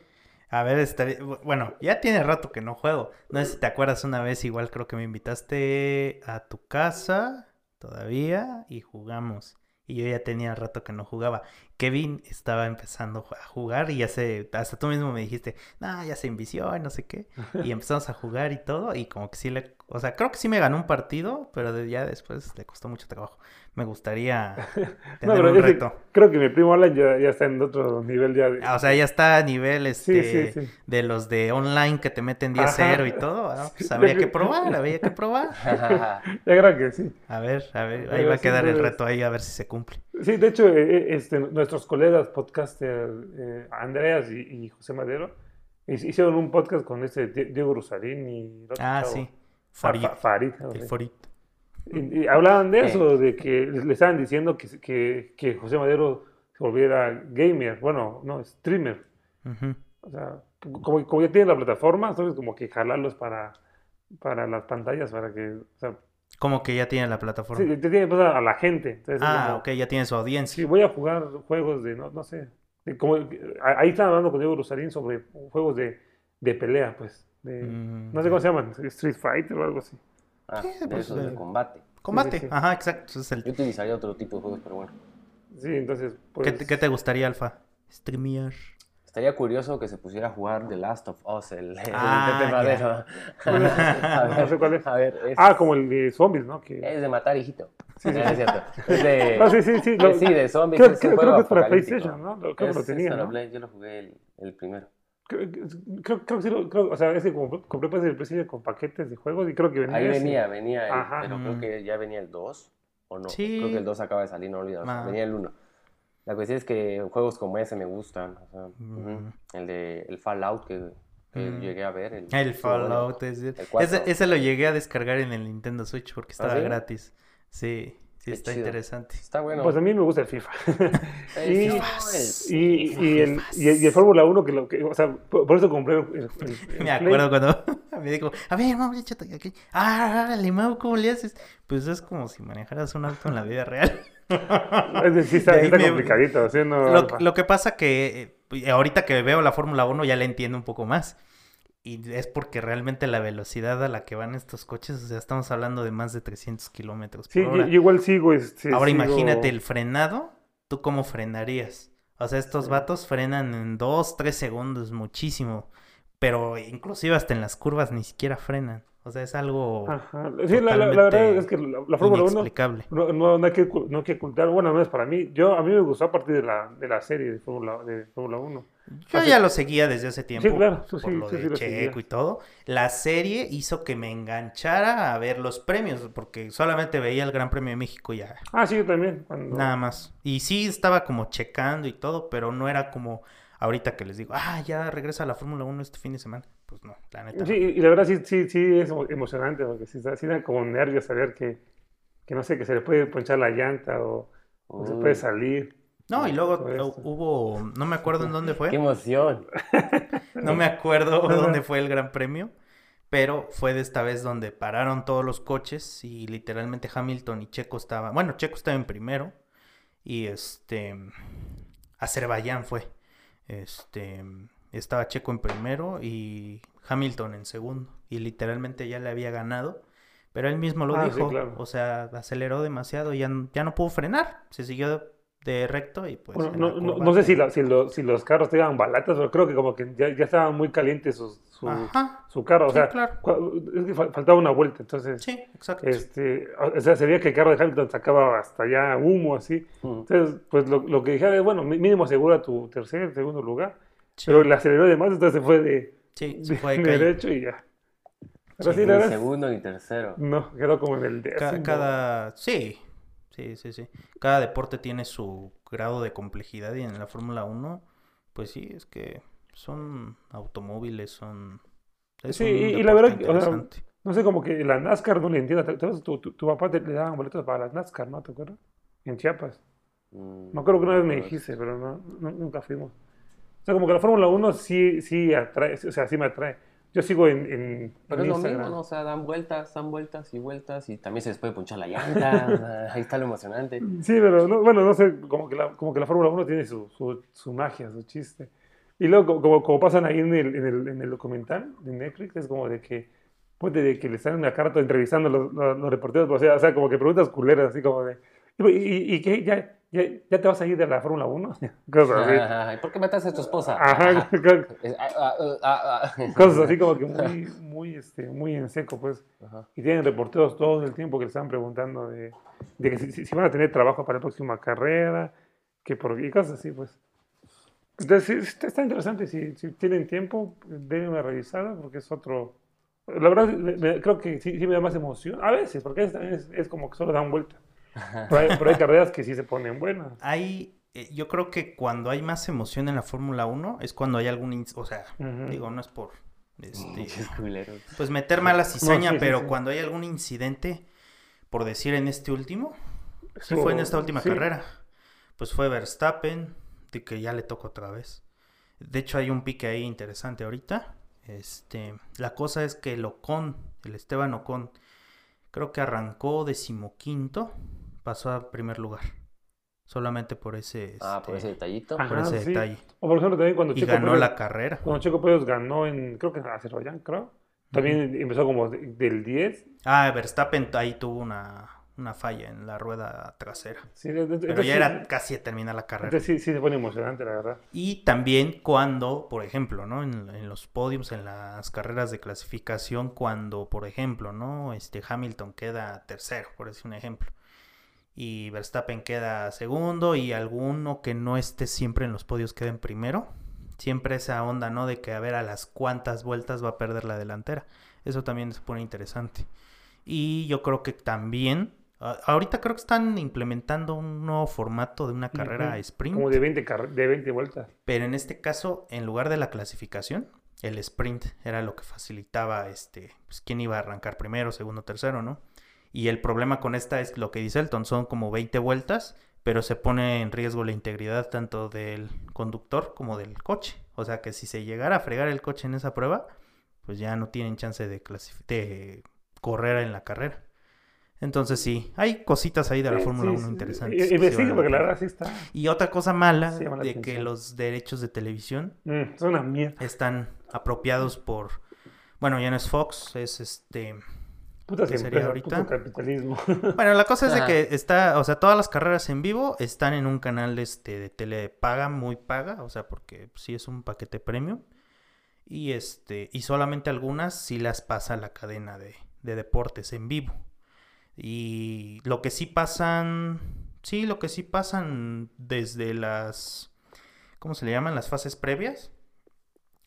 Speaker 2: A ver, estaría- bueno, ya tiene rato que no juego. No sé si te acuerdas una vez, igual creo que me invitaste a tu casa todavía y jugamos. Y yo ya tenía rato que no jugaba. Kevin estaba empezando a jugar y ya se, hasta tú mismo me dijiste, no, ya se envició y no sé qué. (laughs) Y empezamos a jugar y todo y como que sí le, o sea, creo que sí me ganó un partido, pero de- ya después le costó mucho trabajo. Me gustaría (laughs)
Speaker 3: No,
Speaker 2: tener
Speaker 3: pero
Speaker 2: un
Speaker 3: yo sí
Speaker 2: reto.
Speaker 3: creo que mi primo Alan ya, ya está en otro nivel ya. de-
Speaker 2: Ah, O sea, ya está a nivel este
Speaker 3: sí, sí.
Speaker 2: de los de online que te meten 10-0 y todo, ah, (laughs) pues habría que probar, habría que probar.
Speaker 3: Ya creo que sí.
Speaker 2: A ver, a ver, ahí
Speaker 3: Pero
Speaker 2: va a
Speaker 3: sí,
Speaker 2: quedar el reto ahí a ver si se cumple.
Speaker 3: Sí, de hecho, eh, eh, este, nuestros colegas podcaster eh, Andreas y, y José Madero hic- hicieron un podcast con este Die- Diego Rosarín y
Speaker 2: Ah,
Speaker 3: chavo,
Speaker 2: sí.
Speaker 3: Fa-
Speaker 2: Farid,
Speaker 3: Fa- Farid,
Speaker 2: el. Farid.
Speaker 3: Y, y hablaban de
Speaker 1: Eh.
Speaker 3: eso, de que le estaban diciendo que, que, que José Madero se volviera gamer, bueno, no, streamer. O sea, como, como ya tiene la plataforma, entonces como que jalarlos para, para las pantallas, para que, o sea,
Speaker 2: Como que ya tiene la plataforma.
Speaker 3: sí, te tiene pues, a, a la gente. Entonces, es
Speaker 2: ah,
Speaker 3: como,
Speaker 2: ok, ya tiene su
Speaker 3: Sí,
Speaker 2: audiencia.
Speaker 3: voy a jugar juegos de, no, no sé, de como, ahí están hablando con Diego Rosarín sobre juegos de, de pelea, pues. de-
Speaker 2: Mm,
Speaker 3: no sé cómo se llaman, Street Fighter o algo así.
Speaker 1: Ah,
Speaker 2: Sí,
Speaker 1: de
Speaker 2: pues,
Speaker 1: esos de
Speaker 2: eh,
Speaker 1: combate.
Speaker 2: Combate,
Speaker 3: sí, sí.
Speaker 2: ajá, exacto. es el-
Speaker 1: Yo utilizaría otro tipo de juegos, pero bueno.
Speaker 3: Sí, entonces, pues...
Speaker 2: ¿Qué, te, qué te gustaría, Alfa? Streamear.
Speaker 1: Estaría curioso que se pusiera a jugar The Last of Us, el, el
Speaker 2: Ah.
Speaker 1: Madero. (laughs)
Speaker 3: No sé cuál es.
Speaker 1: A ver, es,
Speaker 3: Ah, como el de zombies, ¿no? Que...
Speaker 1: es de matar, hijito. Sí, es cierto. Es de, (laughs)
Speaker 3: Ah, sí, sí, sí. lo-
Speaker 1: sí, de zombies.
Speaker 3: creo,
Speaker 1: es un
Speaker 3: creo- creo
Speaker 1: juego
Speaker 3: que es para. PlayStation, ¿no? Lo- Creo que
Speaker 1: Es-
Speaker 3: lo tenía,
Speaker 1: para
Speaker 3: ¿no?
Speaker 1: Play, Yo lo jugué el, el primero.
Speaker 3: Creo, creo, creo que sí, lo, creo, o sea, es que como compré pues el PlayStation con paquetes de juegos y creo que venía
Speaker 1: Ahí
Speaker 3: ese.
Speaker 1: venía, venía, el-
Speaker 3: Ajá.
Speaker 1: pero
Speaker 2: Mm.
Speaker 1: creo que ya venía el 2, ¿o no?
Speaker 2: Sí.
Speaker 1: Creo que el 2 acaba de salir, no olvides.
Speaker 2: Ah.
Speaker 1: Venía el 1. La cuestión es que juegos como ese me gustan. o sea,
Speaker 2: Mm.
Speaker 1: El de el Fallout que, que
Speaker 2: Mm.
Speaker 1: llegué a ver. El, bueno.
Speaker 2: Fallout. es-
Speaker 1: El
Speaker 2: ese, ese lo llegué a descargar en el Nintendo Switch porque estaba
Speaker 1: sí?
Speaker 2: gratis. Sí, sí está
Speaker 1: chido.
Speaker 2: interesante.
Speaker 1: Está bueno.
Speaker 3: Pues a mí me gusta el FIFA. (laughs)
Speaker 1: El
Speaker 3: y-
Speaker 1: FIFA, el-
Speaker 3: y, el, y, el, y el Fórmula 1, que lo que, o sea, por, por eso compré el, el- el (laughs)
Speaker 2: Me
Speaker 3: Play.
Speaker 2: acuerdo cuando (laughs) me dijo, a ver, vamos, échate aquí. Ah, Limao, ¿cómo le haces? Pues es como si manejaras un auto en la vida real.
Speaker 3: Es decir, está, está
Speaker 2: me-
Speaker 3: complicadito,
Speaker 2: Lo, lo que pasa que eh, ahorita que veo la Fórmula 1 ya la entiendo un poco más. Y es porque realmente la velocidad a la que van estos coches, o sea, estamos hablando de más de 300 kilómetros
Speaker 3: Sí, yo,
Speaker 2: hora.
Speaker 3: yo igual sigo. Este,
Speaker 2: Ahora
Speaker 3: sigo-
Speaker 2: imagínate el frenado, ¿tú cómo frenarías? O sea, estos vatos frenan en 2, 3 segundos, muchísimo. Pero inclusive hasta en las curvas ni siquiera frenan. O sea, es algo
Speaker 3: Ajá. Sí, la, verdad es que la, la Fórmula 1
Speaker 2: inexplicable.
Speaker 3: no, no, no hay que, no hay que ocultar. Bueno, no es para mí. Yo, a mí me gustó a partir de la, de la serie de Fórmula de Fórmula 1.
Speaker 2: Yo
Speaker 3: Así-
Speaker 2: ya lo seguía desde hace tiempo.
Speaker 3: claro, tú
Speaker 2: por
Speaker 3: sí,
Speaker 2: lo
Speaker 3: sí
Speaker 2: de
Speaker 3: lo
Speaker 2: Checo y todo. La serie hizo que me enganchara a ver los premios, porque solamente veía el Gran Premio de México ya,
Speaker 3: Ah, sí, yo también. cuando-
Speaker 2: nada más. Y sí estaba como checando y todo, pero no era como ahorita que les digo, ah, ya regresa a la Fórmula 1 este fin de semana. Pues no, la neta.
Speaker 3: Sí,
Speaker 2: no.
Speaker 3: y la verdad sí, sí, sí es emo- emocionante, porque sí, sí da como nervios saber que, que no sé, que se le puede ponchar la llanta o, o se puede salir.
Speaker 2: No, y luego hubo, no me acuerdo en dónde
Speaker 1: ¡Qué
Speaker 2: fue,
Speaker 1: emoción! (laughs)
Speaker 2: no me acuerdo (laughs) dónde fue el Gran Premio, pero fue de esta vez donde pararon todos los coches y literalmente Hamilton y Checo estaban, bueno, Checo estaba en primero y este, Azerbaiyán fue, este, estaba Checo en primero y Hamilton en segundo y literalmente ya le había ganado. Pero él mismo lo
Speaker 3: Ah, sí,
Speaker 2: dijo,
Speaker 3: claro.
Speaker 2: o sea, aceleró demasiado y ya, ya no pudo frenar, se siguió de recto y pues...
Speaker 3: Bueno, no, no, no sé si, la- si, lo- si los carros te daban balatas, pero creo que como que ya, ya estaba muy caliente su, su, su carro. O
Speaker 2: sí,
Speaker 3: sea,
Speaker 2: claro.
Speaker 3: es que fal- faltaba una vuelta. Entonces,
Speaker 2: Sí, exacto.
Speaker 3: este, o sea, se veía que el carro de Hamilton sacaba hasta allá humo así.
Speaker 1: Mm.
Speaker 3: Entonces, pues lo, lo que dije es, bueno, mínimo asegura tu tercer, segundo lugar.
Speaker 2: Sí,
Speaker 3: Pero le aceleró de más, entonces se fue de,
Speaker 2: sí, se fue de (laughs)
Speaker 3: de derecho y ya. Pero
Speaker 2: Sí,
Speaker 3: sí,
Speaker 1: Ni
Speaker 3: la verdad,
Speaker 1: segundo ni tercero.
Speaker 3: no, quedó como en el
Speaker 2: Ca-
Speaker 3: décimo.
Speaker 2: cada... Sí, sí, sí, sí. Cada deporte tiene su grado de complejidad y en la Fórmula 1, pues sí, es que son automóviles, son... es
Speaker 3: Sí,
Speaker 2: un
Speaker 3: y- la verdad que, o sea,
Speaker 2: interesante.
Speaker 3: No sé, como que la NASCAR no le entiendo. ¿Te- te acuerdas? Tu, tu, tu papá te, le daban boletos para las NASCAR, ¿no? ¿Te acuerdas? En Chiapas.
Speaker 1: Mm,
Speaker 3: Me acuerdo que una vez me dijiste, pero no, no- nunca fuimos. Sea, como que la Fórmula 1 sí, sí atrae, o sea, sí me atrae. Yo sigo en, en,
Speaker 1: Pero
Speaker 3: en
Speaker 1: es lo
Speaker 3: Instagram.
Speaker 1: mismo, ¿no? O sea, dan vueltas, dan vueltas y vueltas y también se les puede punchar la llanta. (laughs) ahí está lo emocionante.
Speaker 3: Sí, pero no, bueno, no sé, como que la, como que la Fórmula 1 tiene su, su, su magia, su chiste. Y luego, como, como, como pasan ahí en el, en, el, en el documental de Netflix, es como de que, ponte de que le están una carta entrevistando a los, los, los reporteros, o sea, o sea, como que preguntas culeras, así como de, ¿y, y, y qué? ¿Ya, ya, ¿Ya te vas a ir de la Fórmula 1? (laughs) Cosas así.
Speaker 1: Ajá, ¿y por qué mataste a tu esposa?
Speaker 3: Ajá,
Speaker 1: Ajá. (laughs)
Speaker 3: co-
Speaker 1: Es-
Speaker 3: cosas así como que (laughs) muy, muy, este, muy en seco, pues.
Speaker 1: Ajá.
Speaker 3: Y tienen reporteros todo el tiempo que le están preguntando de, de que si, si- van a tener trabajo para la próxima carrera, que por, y cosas así, pues. Entonces, está, está interesante. Si, si tienen tiempo, denle una revisada, porque es otro. La verdad, me- creo que sí, sí me da más emoción. A veces, porque también es, es como que solo dan vuelta. Pero hay, pero hay carreras que sí se ponen buenas.
Speaker 2: Hay, eh, yo creo que cuando hay más emoción en la Fórmula 1 es cuando hay algún, o sea, digo, no es por, este, pues meter mala cizaña,
Speaker 3: sí,
Speaker 2: pero
Speaker 3: sí.
Speaker 2: cuando hay algún incidente, por decir en este último, sí fue en esta última
Speaker 3: sí.
Speaker 2: carrera, pues fue Verstappen, de que ya le toca otra vez. De hecho hay un pique ahí interesante ahorita. Este, la cosa es que el Ocon, el Esteban Ocon, creo que arrancó decimoquinto, pasó a primer lugar. Solamente por ese,
Speaker 1: Ah, por ese
Speaker 2: este,
Speaker 1: detallito.
Speaker 3: Ajá.
Speaker 2: por ese
Speaker 3: sí.
Speaker 2: detalle.
Speaker 3: O por ejemplo también cuando
Speaker 2: Y
Speaker 3: Checo
Speaker 2: ganó
Speaker 3: Pérez,
Speaker 2: la carrera.
Speaker 3: cuando Checo Pérez ganó en, creo que en Azerbaiyán, creo. También empezó como de- del 10.
Speaker 2: Ah, Verstappen ahí tuvo una, una falla en la rueda trasera.
Speaker 3: Sí, de- de-
Speaker 2: Pero
Speaker 3: entonces
Speaker 2: ya era casi a terminar la carrera.
Speaker 3: entonces sí, sí se pone emocionante, la verdad.
Speaker 2: Y también cuando, por ejemplo, ¿no? En, en los podiums, en las carreras de clasificación, cuando, por ejemplo, ¿no? Este Hamilton queda tercero, por decir un ejemplo. Y Verstappen queda segundo y alguno que no esté siempre en los podios queda en primero. Siempre esa onda, ¿no? De que a ver a las cuantas vueltas va a perder la delantera. Eso también se pone interesante. Y yo creo que también, ahorita creo que están implementando un nuevo formato de una carrera sprint.
Speaker 3: Como de 20, carre- de 20 vueltas.
Speaker 2: Pero en este caso, en lugar de la clasificación, el sprint era lo que facilitaba este, pues, quién iba a arrancar primero, segundo, tercero, ¿no? Y el problema con esta es lo que dice Elton, son como 20 vueltas, pero se pone en riesgo la integridad tanto del conductor como del coche. O sea que si se llegara a fregar el coche en esa prueba, pues ya no tienen chance de, de correr en la carrera. Entonces sí, hay cositas ahí de la
Speaker 3: Sí,
Speaker 2: Fórmula
Speaker 3: sí,
Speaker 2: 1
Speaker 3: sí.
Speaker 2: interesantes.
Speaker 3: Y, me sigue porque la
Speaker 2: pena.
Speaker 3: verdad sí está.
Speaker 2: Y otra cosa mala de que los derechos de televisión
Speaker 3: Mm, es una mierda.
Speaker 2: están apropiados por, bueno, ya no es Fox, es este,
Speaker 3: Putas
Speaker 2: ¿Qué sería ahorita?
Speaker 3: puto capitalismo. (laughs)
Speaker 2: bueno, la cosa es de
Speaker 1: Ajá.
Speaker 2: que está, o sea, todas las carreras en vivo están en un canal este de tele paga, muy paga, o sea, porque sí es un paquete premium. Y este, y solamente algunas sí las pasa la cadena de, de deportes en vivo. Y lo que sí pasan, sí, lo que sí pasan desde las, ¿cómo se le llaman? Las fases previas,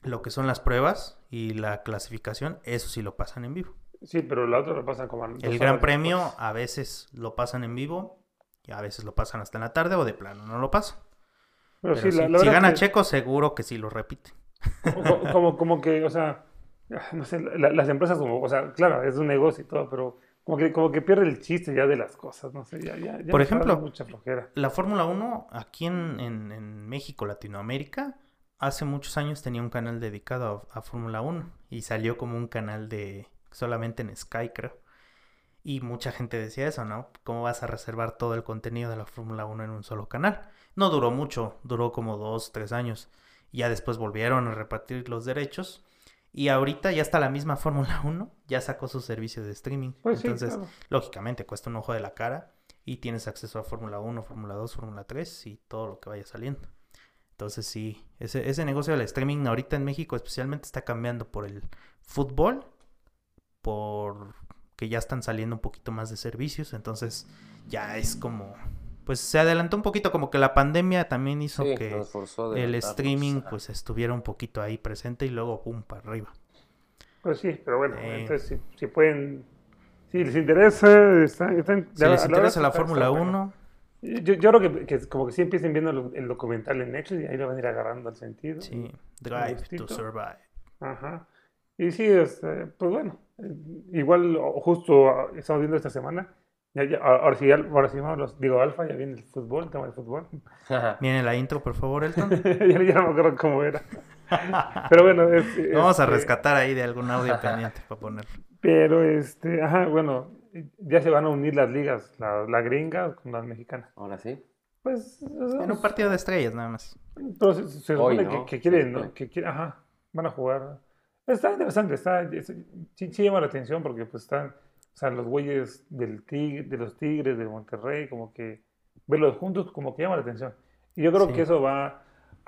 Speaker 2: lo que son las pruebas y la clasificación, eso sí lo pasan en vivo.
Speaker 3: Sí, pero la otra lo pasa como
Speaker 2: El Gran
Speaker 3: después.
Speaker 2: Premio a veces lo pasan en vivo y a veces lo pasan hasta en la tarde o de plano no lo pasan.
Speaker 3: Pero,
Speaker 2: Pero
Speaker 3: sí, la,
Speaker 2: si,
Speaker 3: la
Speaker 2: si gana
Speaker 3: que-
Speaker 2: Checo seguro que sí lo repite.
Speaker 3: co- (laughs) como, como que, o sea, no sé, la- las empresas como, o sea, claro, es un negocio y todo, pero como que, como que pierde el chiste ya de las cosas, no sé, ya, ya, ya
Speaker 2: Por ejemplo,
Speaker 3: mucha flojera.
Speaker 2: La Fórmula 1 aquí en, en- en México, Latinoamérica, hace muchos años tenía un canal dedicado a, a Fórmula 1 y salió como un canal de solamente en Sky, creo. Y mucha gente decía eso, ¿no? ¿Cómo vas a reservar todo el contenido de la Fórmula 1 en un solo canal? No duró mucho, duró como dos, tres años. Ya después volvieron a repartir los derechos. Y ahorita ya está la misma (laughs) Fórmula 1, ya sacó su servicio de streaming.
Speaker 3: Pues sí,
Speaker 2: Entonces,
Speaker 3: claro.
Speaker 2: lógicamente cuesta un ojo de la cara y tienes acceso a Fórmula 1, Fórmula 2, Fórmula 3 y todo lo que vaya saliendo. Entonces sí, ese, ese negocio del streaming ahorita en México especialmente está cambiando por el fútbol, por que ya están saliendo un poquito más de servicios, entonces ya es como, pues se adelantó un poquito, como que la pandemia también hizo
Speaker 1: Sí,
Speaker 2: que el streaming pues estuviera un poquito ahí presente y luego pum para arriba.
Speaker 3: Pues sí, pero bueno,
Speaker 2: Eh.
Speaker 3: entonces si, si pueden, si les interesa, están, están-
Speaker 2: Si
Speaker 3: la-
Speaker 2: les
Speaker 3: la
Speaker 2: interesa la Fórmula
Speaker 3: está bueno.
Speaker 2: 1,
Speaker 3: Yo, yo creo que, que como que sí empiecen viendo el, el documental en Netflix y ahí le van a ir agarrando el sentido.
Speaker 2: sí, Drive to. Survive.
Speaker 3: Ajá. Y sí, este, pues bueno, igual justo ah, estamos viendo esta semana, ya, ya, ahora sí, ahora sí vamos los, digo Alfa, ya viene el fútbol, el tema del fútbol. (laughs)
Speaker 2: Viene la intro, por favor, Elton. (laughs)
Speaker 3: ya, ya no me acuerdo cómo era. Pero bueno, es- (laughs)
Speaker 2: Vamos a
Speaker 3: este,
Speaker 2: rescatar ahí de algún audio pendiente para ponerlo.
Speaker 3: Pero este, ajá, bueno, ya se van a unir las ligas, la, la gringa con las mexicanas.
Speaker 1: Ahora sí.
Speaker 3: Pues,
Speaker 2: En un partido de estrellas nada más.
Speaker 3: pero se, se
Speaker 1: Hoy,
Speaker 3: supone
Speaker 1: ¿no?
Speaker 3: que, que quieren, ¿no?
Speaker 1: supone.
Speaker 3: Que quieren, ajá, van a jugar. Está interesante, está, es- sí, sí llama la atención porque pues están, o sea, los güeyes del tigre, de los Tigres, de Monterrey, como que verlos juntos como que llama la atención. Y yo creo
Speaker 2: Sí.
Speaker 3: que eso va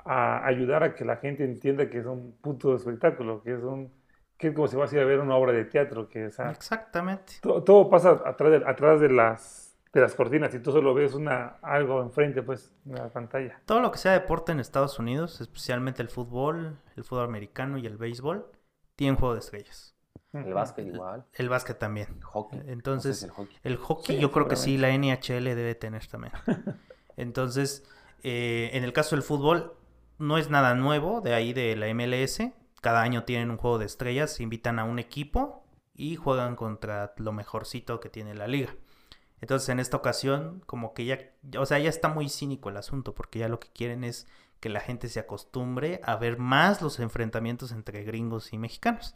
Speaker 3: a ayudar a que la gente entienda que es un puto espectáculo, que es un, que es como si vas a ir a ver una obra de teatro, que o sea,
Speaker 2: Exactamente.
Speaker 3: todo, todo pasa atrás de, atrás de las de las cortinas y tú solo ves una algo enfrente pues en la pantalla.
Speaker 2: Todo lo que sea deporte en Estados Unidos, especialmente el fútbol, el fútbol americano y el béisbol, tienen juego de estrellas.
Speaker 1: El básquet igual.
Speaker 2: El básquet también.
Speaker 1: El hockey.
Speaker 2: Entonces,
Speaker 1: el hockey.
Speaker 2: El hockey
Speaker 3: Sí,
Speaker 2: yo creo que sí, la NHL debe tener también. (laughs) Entonces, eh, en el caso del fútbol, no es nada nuevo de ahí de la MLS. Cada año tienen un juego de estrellas, invitan a un equipo y juegan contra lo mejorcito que tiene la liga. Entonces, en esta ocasión, como que ya, o sea, ya está muy cínico el asunto, porque ya lo que quieren es que la gente se acostumbre a ver más los enfrentamientos entre gringos y mexicanos.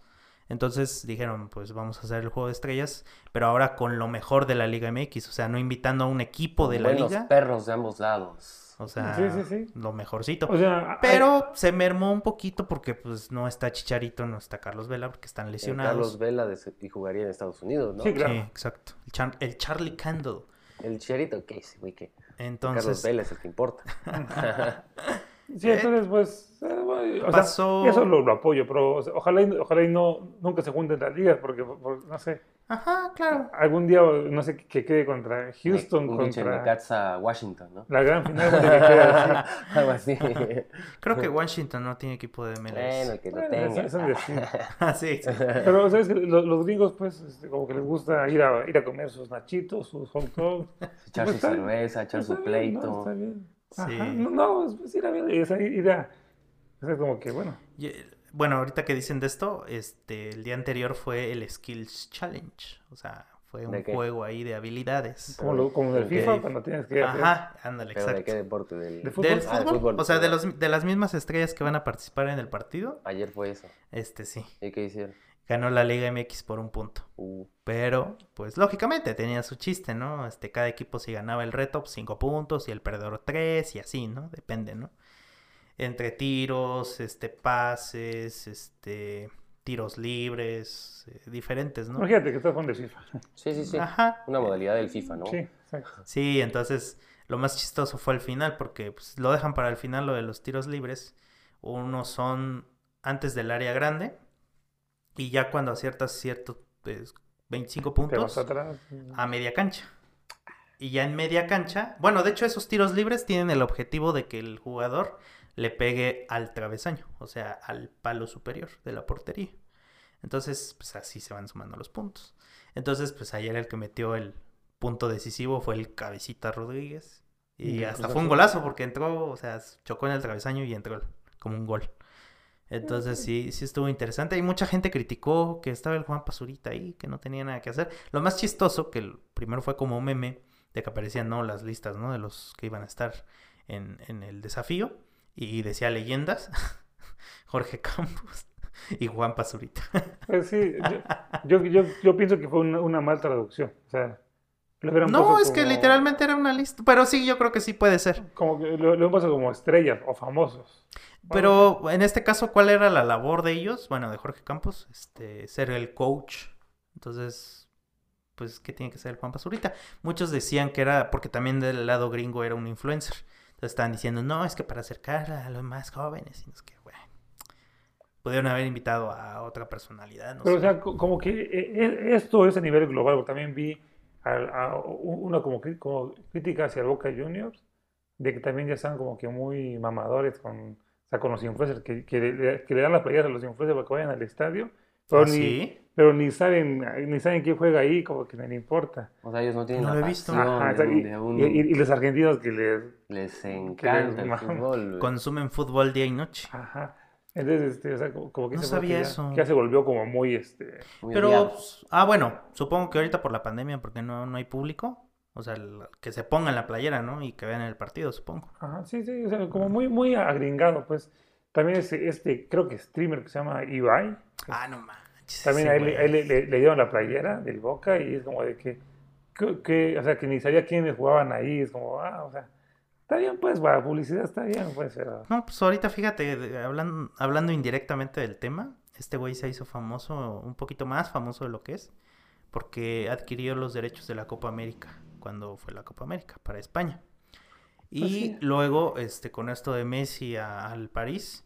Speaker 2: Entonces dijeron, pues vamos a hacer el juego de estrellas, pero ahora con lo mejor de la Liga MX, o sea, no invitando a un equipo de la
Speaker 1: Buenos
Speaker 2: liga,
Speaker 1: perros de ambos lados.
Speaker 2: o sea,
Speaker 3: Sí, sí, sí.
Speaker 2: lo mejorcito.
Speaker 3: O sea, hay-
Speaker 2: Pero se mermó un poquito porque pues no está Chicharito, no está Carlos Vela porque están
Speaker 1: Eh,
Speaker 2: lesionados.
Speaker 1: Carlos Vela de- y jugaría en Estados Unidos, ¿no?
Speaker 3: Sí,
Speaker 2: Sí,
Speaker 3: claro.
Speaker 2: exacto. El, Char- el Charlie Candle.
Speaker 1: El Chicharito, ¿qué es, güey? ¿Qué? Carlos
Speaker 2: Entonces,
Speaker 1: Vela es el que importa. (laughs) (laughs)
Speaker 3: Sí, entonces, pues, eh, bueno, o
Speaker 2: Pasó-
Speaker 3: sea, eso lo, lo apoyo, pero o sea, ojalá, y, ojalá y no, nunca se junten las ligas, porque, por- no sé,
Speaker 2: ajá, claro.
Speaker 3: algún día, no sé, que quede contra Houston,
Speaker 1: Un
Speaker 3: contra
Speaker 1: Necaxa Washington, ¿no?
Speaker 3: la gran final, que. (laughs)
Speaker 1: Algo así.
Speaker 2: Creo que Washington no tiene equipo de MLS.
Speaker 1: bueno, que lo
Speaker 3: Bueno,
Speaker 1: tenga.
Speaker 3: es.
Speaker 2: Ah, (laughs) sí, sí.
Speaker 3: Pero, ¿sabes? que Los, los gringos, pues, este, como que les gusta ir a, ir a comer sus nachitos, sus hot dogs. (laughs)
Speaker 1: Echar
Speaker 3: Pues
Speaker 1: su cerveza, echar su
Speaker 3: Está bien, ¿no?
Speaker 1: pleito.
Speaker 3: Está bien. Ajá. No, no, pues ir a ver, es ir ir a... O sea, como que, bueno,
Speaker 2: Y, eh, Bueno, ahorita que dicen de esto, este, el día anterior fue el Skills Challenge. O sea, fue un juego ahí de habilidades.
Speaker 3: como, lo, como del
Speaker 1: Ok.
Speaker 3: FIFA, cuando tienes que.
Speaker 2: Ajá, ándale,
Speaker 1: ¿Pero de qué deporte? Del...
Speaker 3: ¿De fútbol?
Speaker 2: Del
Speaker 1: Ah, de
Speaker 2: fútbol, o sea, de, los, de las mismas estrellas que van a participar en el partido,
Speaker 1: Ayer fue eso.
Speaker 2: este sí,
Speaker 1: ¿Y qué hicieron?
Speaker 2: Ganó la Liga MX por un punto.
Speaker 1: Uh,
Speaker 2: Pero, pues lógicamente tenía su chiste, ¿no? Este, cada equipo si ganaba el reto, pues, cinco puntos, y el perdedor tres, y así, ¿no? Depende, ¿no? Entre tiros, este, pases, este, tiros libres, eh, diferentes, ¿no?
Speaker 3: Imagínate que estás jugando de FIFA.
Speaker 1: sí, sí, sí.
Speaker 2: Ajá.
Speaker 1: Una modalidad del FIFA, ¿no?
Speaker 3: Sí, exacto.
Speaker 2: Sí, entonces lo más chistoso fue el final, porque pues, lo dejan para el final lo de los tiros libres. Unos son antes del área grande, y ya cuando aciertas ciertos 25
Speaker 3: Te vas
Speaker 2: puntos,
Speaker 3: atrás.
Speaker 2: a media cancha. Y ya en media cancha, bueno, de hecho esos tiros libres tienen el objetivo de que el jugador le pegue al travesaño, o sea, al palo superior de la portería. Entonces, pues así se van sumando los puntos. Entonces, pues ayer el que metió el punto decisivo fue el Cabecita Rodríguez. Y
Speaker 3: Y
Speaker 2: hasta
Speaker 3: pues
Speaker 2: fue un golazo porque entró, o sea, chocó en el travesaño y entró como un gol. Entonces sí, sí estuvo interesante. Y mucha gente criticó que estaba el Juan Pazurita ahí, que no tenía nada que hacer. Lo más chistoso, que el primero fue como un meme, de que aparecían, ¿no? Las listas, ¿no? De los que iban a estar en, en el desafío. Y decía leyendas, (laughs) Jorge Campos y Juan Pazurita.
Speaker 3: Pues sí, yo, (laughs) yo, yo, yo pienso que fue una, una mal traducción. O sea,
Speaker 2: No, es que literalmente era una lista. Pero sí, yo creo que sí puede ser.
Speaker 3: Como que lo, lo han puesto como estrellas o famosos.
Speaker 2: Pero en este caso, ¿cuál era la labor de ellos? Bueno, de Jorge Campos, este, ser el coach. Entonces, pues, ¿qué tiene que ser el Juan Pazurita? Muchos decían que era, porque también del lado gringo era un influencer. Entonces estaban diciendo, no, es que para acercar a los más jóvenes. Y no es que, bueno, pudieron haber invitado a otra personalidad, no
Speaker 3: Pero, o sea, co- como que eh, eh, esto es a nivel global, porque también vi a, a u- una como, como crítica hacia el Boca Juniors, de que también ya están como que muy mamadores con, o sea, con los influencers, que, que, le, que le dan las playeras a los influencers para que vayan al estadio, pero,
Speaker 2: ¿Ah,
Speaker 3: ni,
Speaker 2: sí?
Speaker 3: pero ni saben ni saben quién juega ahí, como que ni le importa.
Speaker 1: O sea, ellos no tienen
Speaker 2: No
Speaker 1: la
Speaker 2: lo he visto.
Speaker 1: pasión
Speaker 3: Ajá,
Speaker 1: de
Speaker 3: o sea,
Speaker 1: un-
Speaker 3: y,
Speaker 1: de un-
Speaker 3: y- y- y los argentinos que les...
Speaker 1: Les encanta el
Speaker 3: maman.
Speaker 1: fútbol.
Speaker 2: Consumen fútbol día y noche.
Speaker 3: Ajá. Entonces, este, o sea, como, como que
Speaker 2: No
Speaker 3: fue
Speaker 2: sabía
Speaker 3: que ya,
Speaker 2: eso.
Speaker 3: que ya se volvió como muy, este...
Speaker 1: Muy
Speaker 2: Pero, ah, bueno, supongo que ahorita por la pandemia, porque no, no hay público. O sea, el- que se pongan la playera, ¿no? Y que vean el partido, supongo.
Speaker 3: Ajá, sí, sí, o sea, como muy, muy agringado, pues. También este, este, creo que streamer que se llama Ibai,
Speaker 2: Ah, no manches.
Speaker 3: también
Speaker 2: ese
Speaker 3: a él,
Speaker 2: güey.
Speaker 3: a él le, le- le dieron la playera del Boca y es como de que, que, que, o sea, que ni sabía quiénes jugaban ahí, es como, ah, o sea, está bien, pues, para publicidad está bien, pues, pero...
Speaker 2: No, pues ahorita fíjate, de- hablan- hablando indirectamente del tema, este güey se hizo famoso, un poquito más famoso de lo que es, porque adquirió los derechos de la Copa América, cuando fue la Copa América, para España. Y
Speaker 3: Pues sí.
Speaker 2: luego, este, con esto de Messi a- al París,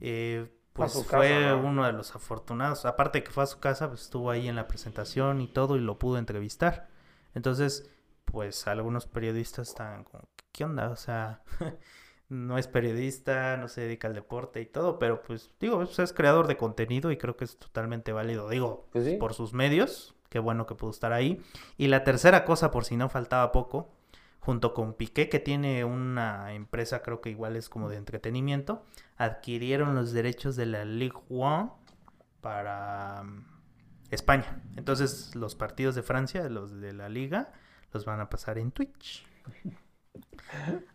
Speaker 2: eh, pues fue uno de los afortunados. Aparte de que fue a su casa, pues estuvo ahí en la presentación y todo y lo pudo entrevistar. Entonces, pues algunos periodistas estaban como, ¿qué onda? O sea, (laughs) no es periodista, no se dedica al deporte y todo, pero pues digo, pues, es creador de contenido y creo que es totalmente válido. Digo,
Speaker 1: Pues sí.
Speaker 2: por sus medios, qué bueno que pudo estar ahí. Y la tercera cosa, por si no faltaba poco, junto con Piqué, que tiene una empresa, creo que igual es como de entretenimiento, adquirieron los derechos de la Ligue 1 para mm, España. Entonces, los partidos de Francia, los de la liga, los van a pasar en Twitch. (laughs)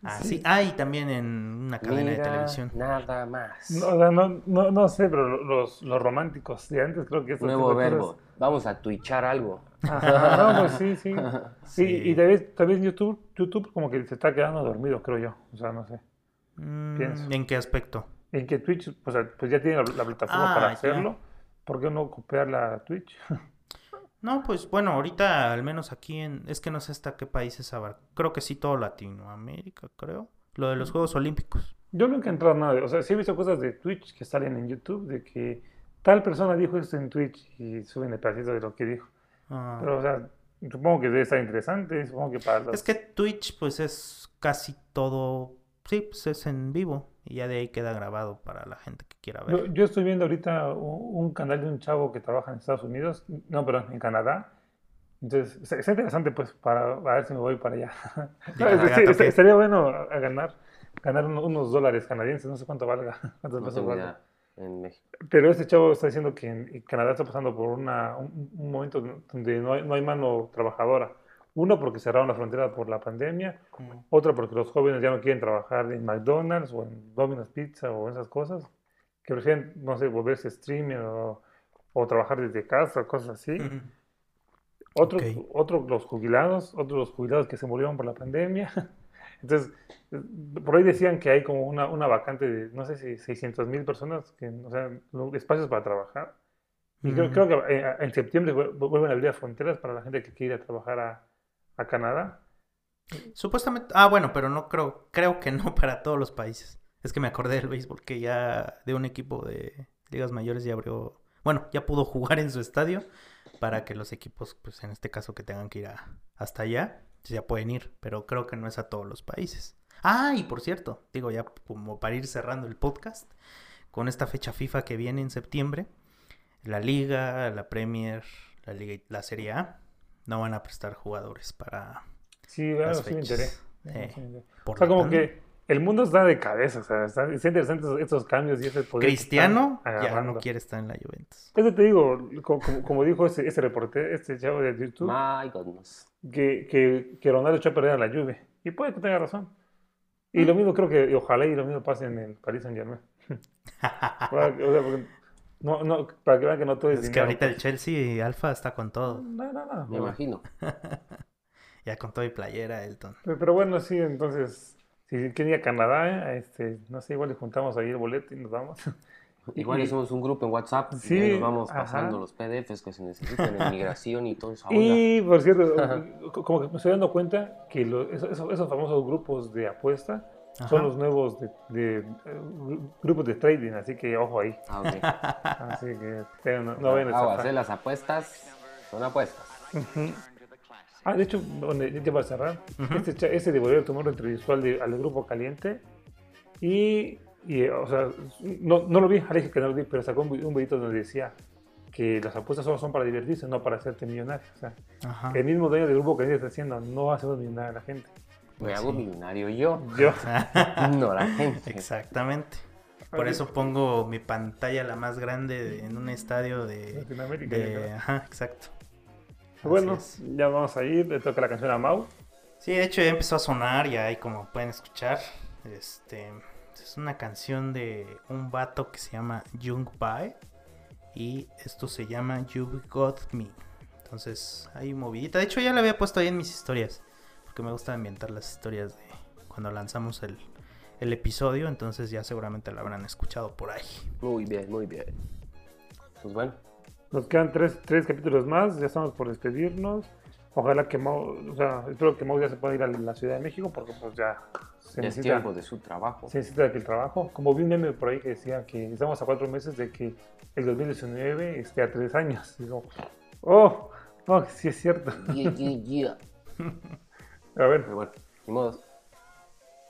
Speaker 2: Ah, sí. Ah, también en una cadena de
Speaker 1: Mira,
Speaker 2: televisión.
Speaker 1: Nada más.
Speaker 3: No, o sea, no, no, no sé, pero los, los románticos de antes creo que eso
Speaker 1: Nuevo verbo. Vamos a twitchar algo.
Speaker 3: Ajá, no, pues sí, sí. (laughs)
Speaker 2: Sí.
Speaker 3: Y, y tal vez, tal vez YouTube, YouTube como que se está quedando dormido, creo yo. O sea, no sé.
Speaker 2: Mm,
Speaker 3: pienso.
Speaker 2: ¿En qué aspecto?
Speaker 3: En que Twitch, pues, pues ya tiene la, la plataforma
Speaker 2: Ah,
Speaker 3: para
Speaker 2: ya.
Speaker 3: hacerlo. ¿Por qué no copiarla a Twitch? (laughs)
Speaker 2: No, pues bueno, ahorita al menos aquí en... Es que no sé hasta qué países abarca. Creo que sí todo Latinoamérica, creo. Lo de los Juegos Olímpicos.
Speaker 3: Yo nunca he entrado a nada. O sea, sí he visto cosas de Twitch que salen en YouTube de que tal persona dijo esto en Twitch y suben el pedacito de lo que dijo.
Speaker 2: Ah,
Speaker 3: Pero, o sea, supongo que debe estar interesante. Supongo que para los...
Speaker 2: Es que Twitch pues es casi todo... Sí, pues es en vivo. Y ya de ahí queda grabado para la gente que quiera ver.
Speaker 3: yo estoy viendo ahorita un, un canal de un chavo que trabaja en Estados Unidos, no, perdón, en Canadá. Entonces, está interesante pues para a ver si me voy para allá.
Speaker 2: ¿De
Speaker 3: No, es- sí, estaría bueno a, ganar, ganar unos, unos dólares canadienses, no sé cuánto valga, (laughs) cuántos
Speaker 1: No
Speaker 3: valga.
Speaker 1: En México.
Speaker 3: Pero este chavo está diciendo que en en Canadá está pasando por una, un, un momento donde no hay, no hay mano trabajadora. Uno, porque cerraron la frontera por la pandemia.
Speaker 2: Mm.
Speaker 3: Otra, porque los jóvenes ya no quieren trabajar en McDonald's o en Domino's Pizza o esas cosas. Que prefieren, no sé, volverse streamer o, o trabajar desde casa, cosas así.
Speaker 2: Ujú.
Speaker 3: Otros,
Speaker 2: Ok.
Speaker 3: otros los jubilados, otros los jubilados que se murieron por la pandemia. (laughs) Entonces, por ahí decían que hay como una, una vacante de, no sé si 600 mil personas, que, o sea, espacios para trabajar. Y creo,
Speaker 2: Ujú.
Speaker 3: creo que eh, en septiembre vuel- vuelven a abrir las fronteras para la gente que quiere ir a trabajar a, a Canadá.
Speaker 2: Supuestamente, ah, bueno, pero no creo, creo que no (laughs) para todos los países. Es que me acordé del béisbol que ya de un equipo de ligas mayores ya abrió, bueno, ya pudo (laughs) jugar en su estadio para que los equipos, pues en este caso que tengan que ir a- hasta allá, ya pueden ir, pero creo que no es a todos los países. Ah, y por cierto, digo ya como para ir cerrando el podcast, con esta fecha FIFA que viene en septiembre, la Liga, la Premier, la Liga, la Serie A no van a prestar jugadores para
Speaker 3: Sí, bueno,
Speaker 2: las
Speaker 3: sí me enteré.
Speaker 2: fechas. Eh,
Speaker 3: Sí me enteré.
Speaker 2: por
Speaker 3: O sea, como que el mundo está de cabeza, o sea, está, está interesante estos, cambios y ese poder
Speaker 2: Cristiano ya no quiere estar en la Juventus.
Speaker 3: Eso te digo, co- como, como dijo ese, ese reportero, este chavo de YouTube,
Speaker 1: My goodness.
Speaker 3: que, que, que Ronaldo echó a perder a la Juve. Y puede que tenga razón. Y lo mismo creo que, y ojalá y lo mismo pase en el Paris Saint Germain. (laughs) (laughs) no, no, para que vean que no todo es,
Speaker 2: Es que ahorita el. Chelsea Alfa está con todo.
Speaker 3: No, no, no.
Speaker 1: Me imagino. (laughs)
Speaker 2: Ya con todo y playera, Elton.
Speaker 3: Pero, pero bueno, sí, entonces, si quieren ir a Canadá, este, no sé, igual le juntamos ahí el boleto y nos vamos. (laughs)
Speaker 1: Igual
Speaker 3: Y-
Speaker 1: hicimos un grupo en WhatsApp y
Speaker 3: Sí,
Speaker 1: ahí nos vamos
Speaker 3: ajá.
Speaker 1: pasando los PDFs que se necesitan (laughs) en migración y todo eso.
Speaker 3: Y por cierto, co- como que me estoy dando cuenta que lo- esos- esos famosos grupos de apuesta son
Speaker 2: Ajá.
Speaker 3: los nuevos de, de, eh, grupos de trading, así que ojo ahí.
Speaker 1: Ah, ok. (laughs)
Speaker 3: Así que no, no vayan a
Speaker 1: Aguas. ¿eh? Las apuestas son apuestas.
Speaker 3: Ah, de hecho, donde, ya para cerrar, este, este de Bolívar tomó una entrevistó al, de- al grupo caliente y, y, eh, o sea, no, no lo vi, le dije que no lo vi, pero sacó un, un videito donde decía que las apuestas solo son para divertirse, no para hacerte millonario. O sea,
Speaker 2: Ajá.
Speaker 3: el mismo dueño del grupo caliente está diciendo, no hacemos millonario a la gente.
Speaker 1: Me
Speaker 2: Pues
Speaker 1: hago
Speaker 2: sí.
Speaker 1: millonario yo,
Speaker 3: Yo, (laughs)
Speaker 1: no la gente.
Speaker 2: Exactamente. Por eso pongo mi pantalla la más grande de- en un estadio de...
Speaker 3: Latinoamérica.
Speaker 2: de-. Ajá, exacto.
Speaker 3: Bueno, ya vamos a ir, le toca la canción a Mau.
Speaker 2: Sí, de hecho ya empezó a sonar, ya ahí como pueden escuchar. Este es una canción de un vato que se llama Jung Bae. Y esto se llama You Got Me. Entonces, ahí movidita. De hecho, ya la había puesto ahí en mis historias. Porque me gusta ambientar las historias de cuando lanzamos el, el episodio. Entonces ya seguramente la habrán escuchado por ahí.
Speaker 1: Muy bien, muy bien. Pues bueno,
Speaker 3: Nos quedan tres, tres capítulos más, ya estamos por despedirnos. Ojalá que Mau, o sea, espero que Mau ya se pueda ir a la Ciudad de México porque pues ya se
Speaker 1: ya es
Speaker 3: necesita,
Speaker 1: tiempo de su trabajo.
Speaker 3: se necesita que el trabajo. Como vi un meme por ahí que decía que estamos a cuatro meses de que el 2019 esté a tres años. Y digo, oh, oh, sí es cierto.
Speaker 1: Yeah, yeah, yeah. (laughs)
Speaker 3: A ver,
Speaker 1: Pero bueno, ni modo.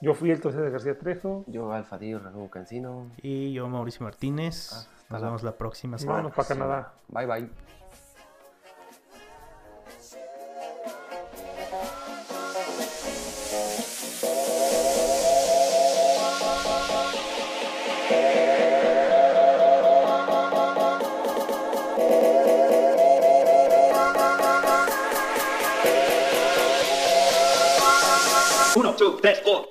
Speaker 3: yo fui el José de García Trejo.
Speaker 1: Yo, Alfadillo, Ramón Cancino.
Speaker 2: Y yo, Mauricio Martínez.
Speaker 1: Hasta
Speaker 2: Nos
Speaker 1: la
Speaker 2: vemos la próxima semana.
Speaker 3: Vámonos para Canadá.
Speaker 1: Bye, bye.
Speaker 2: Three, four.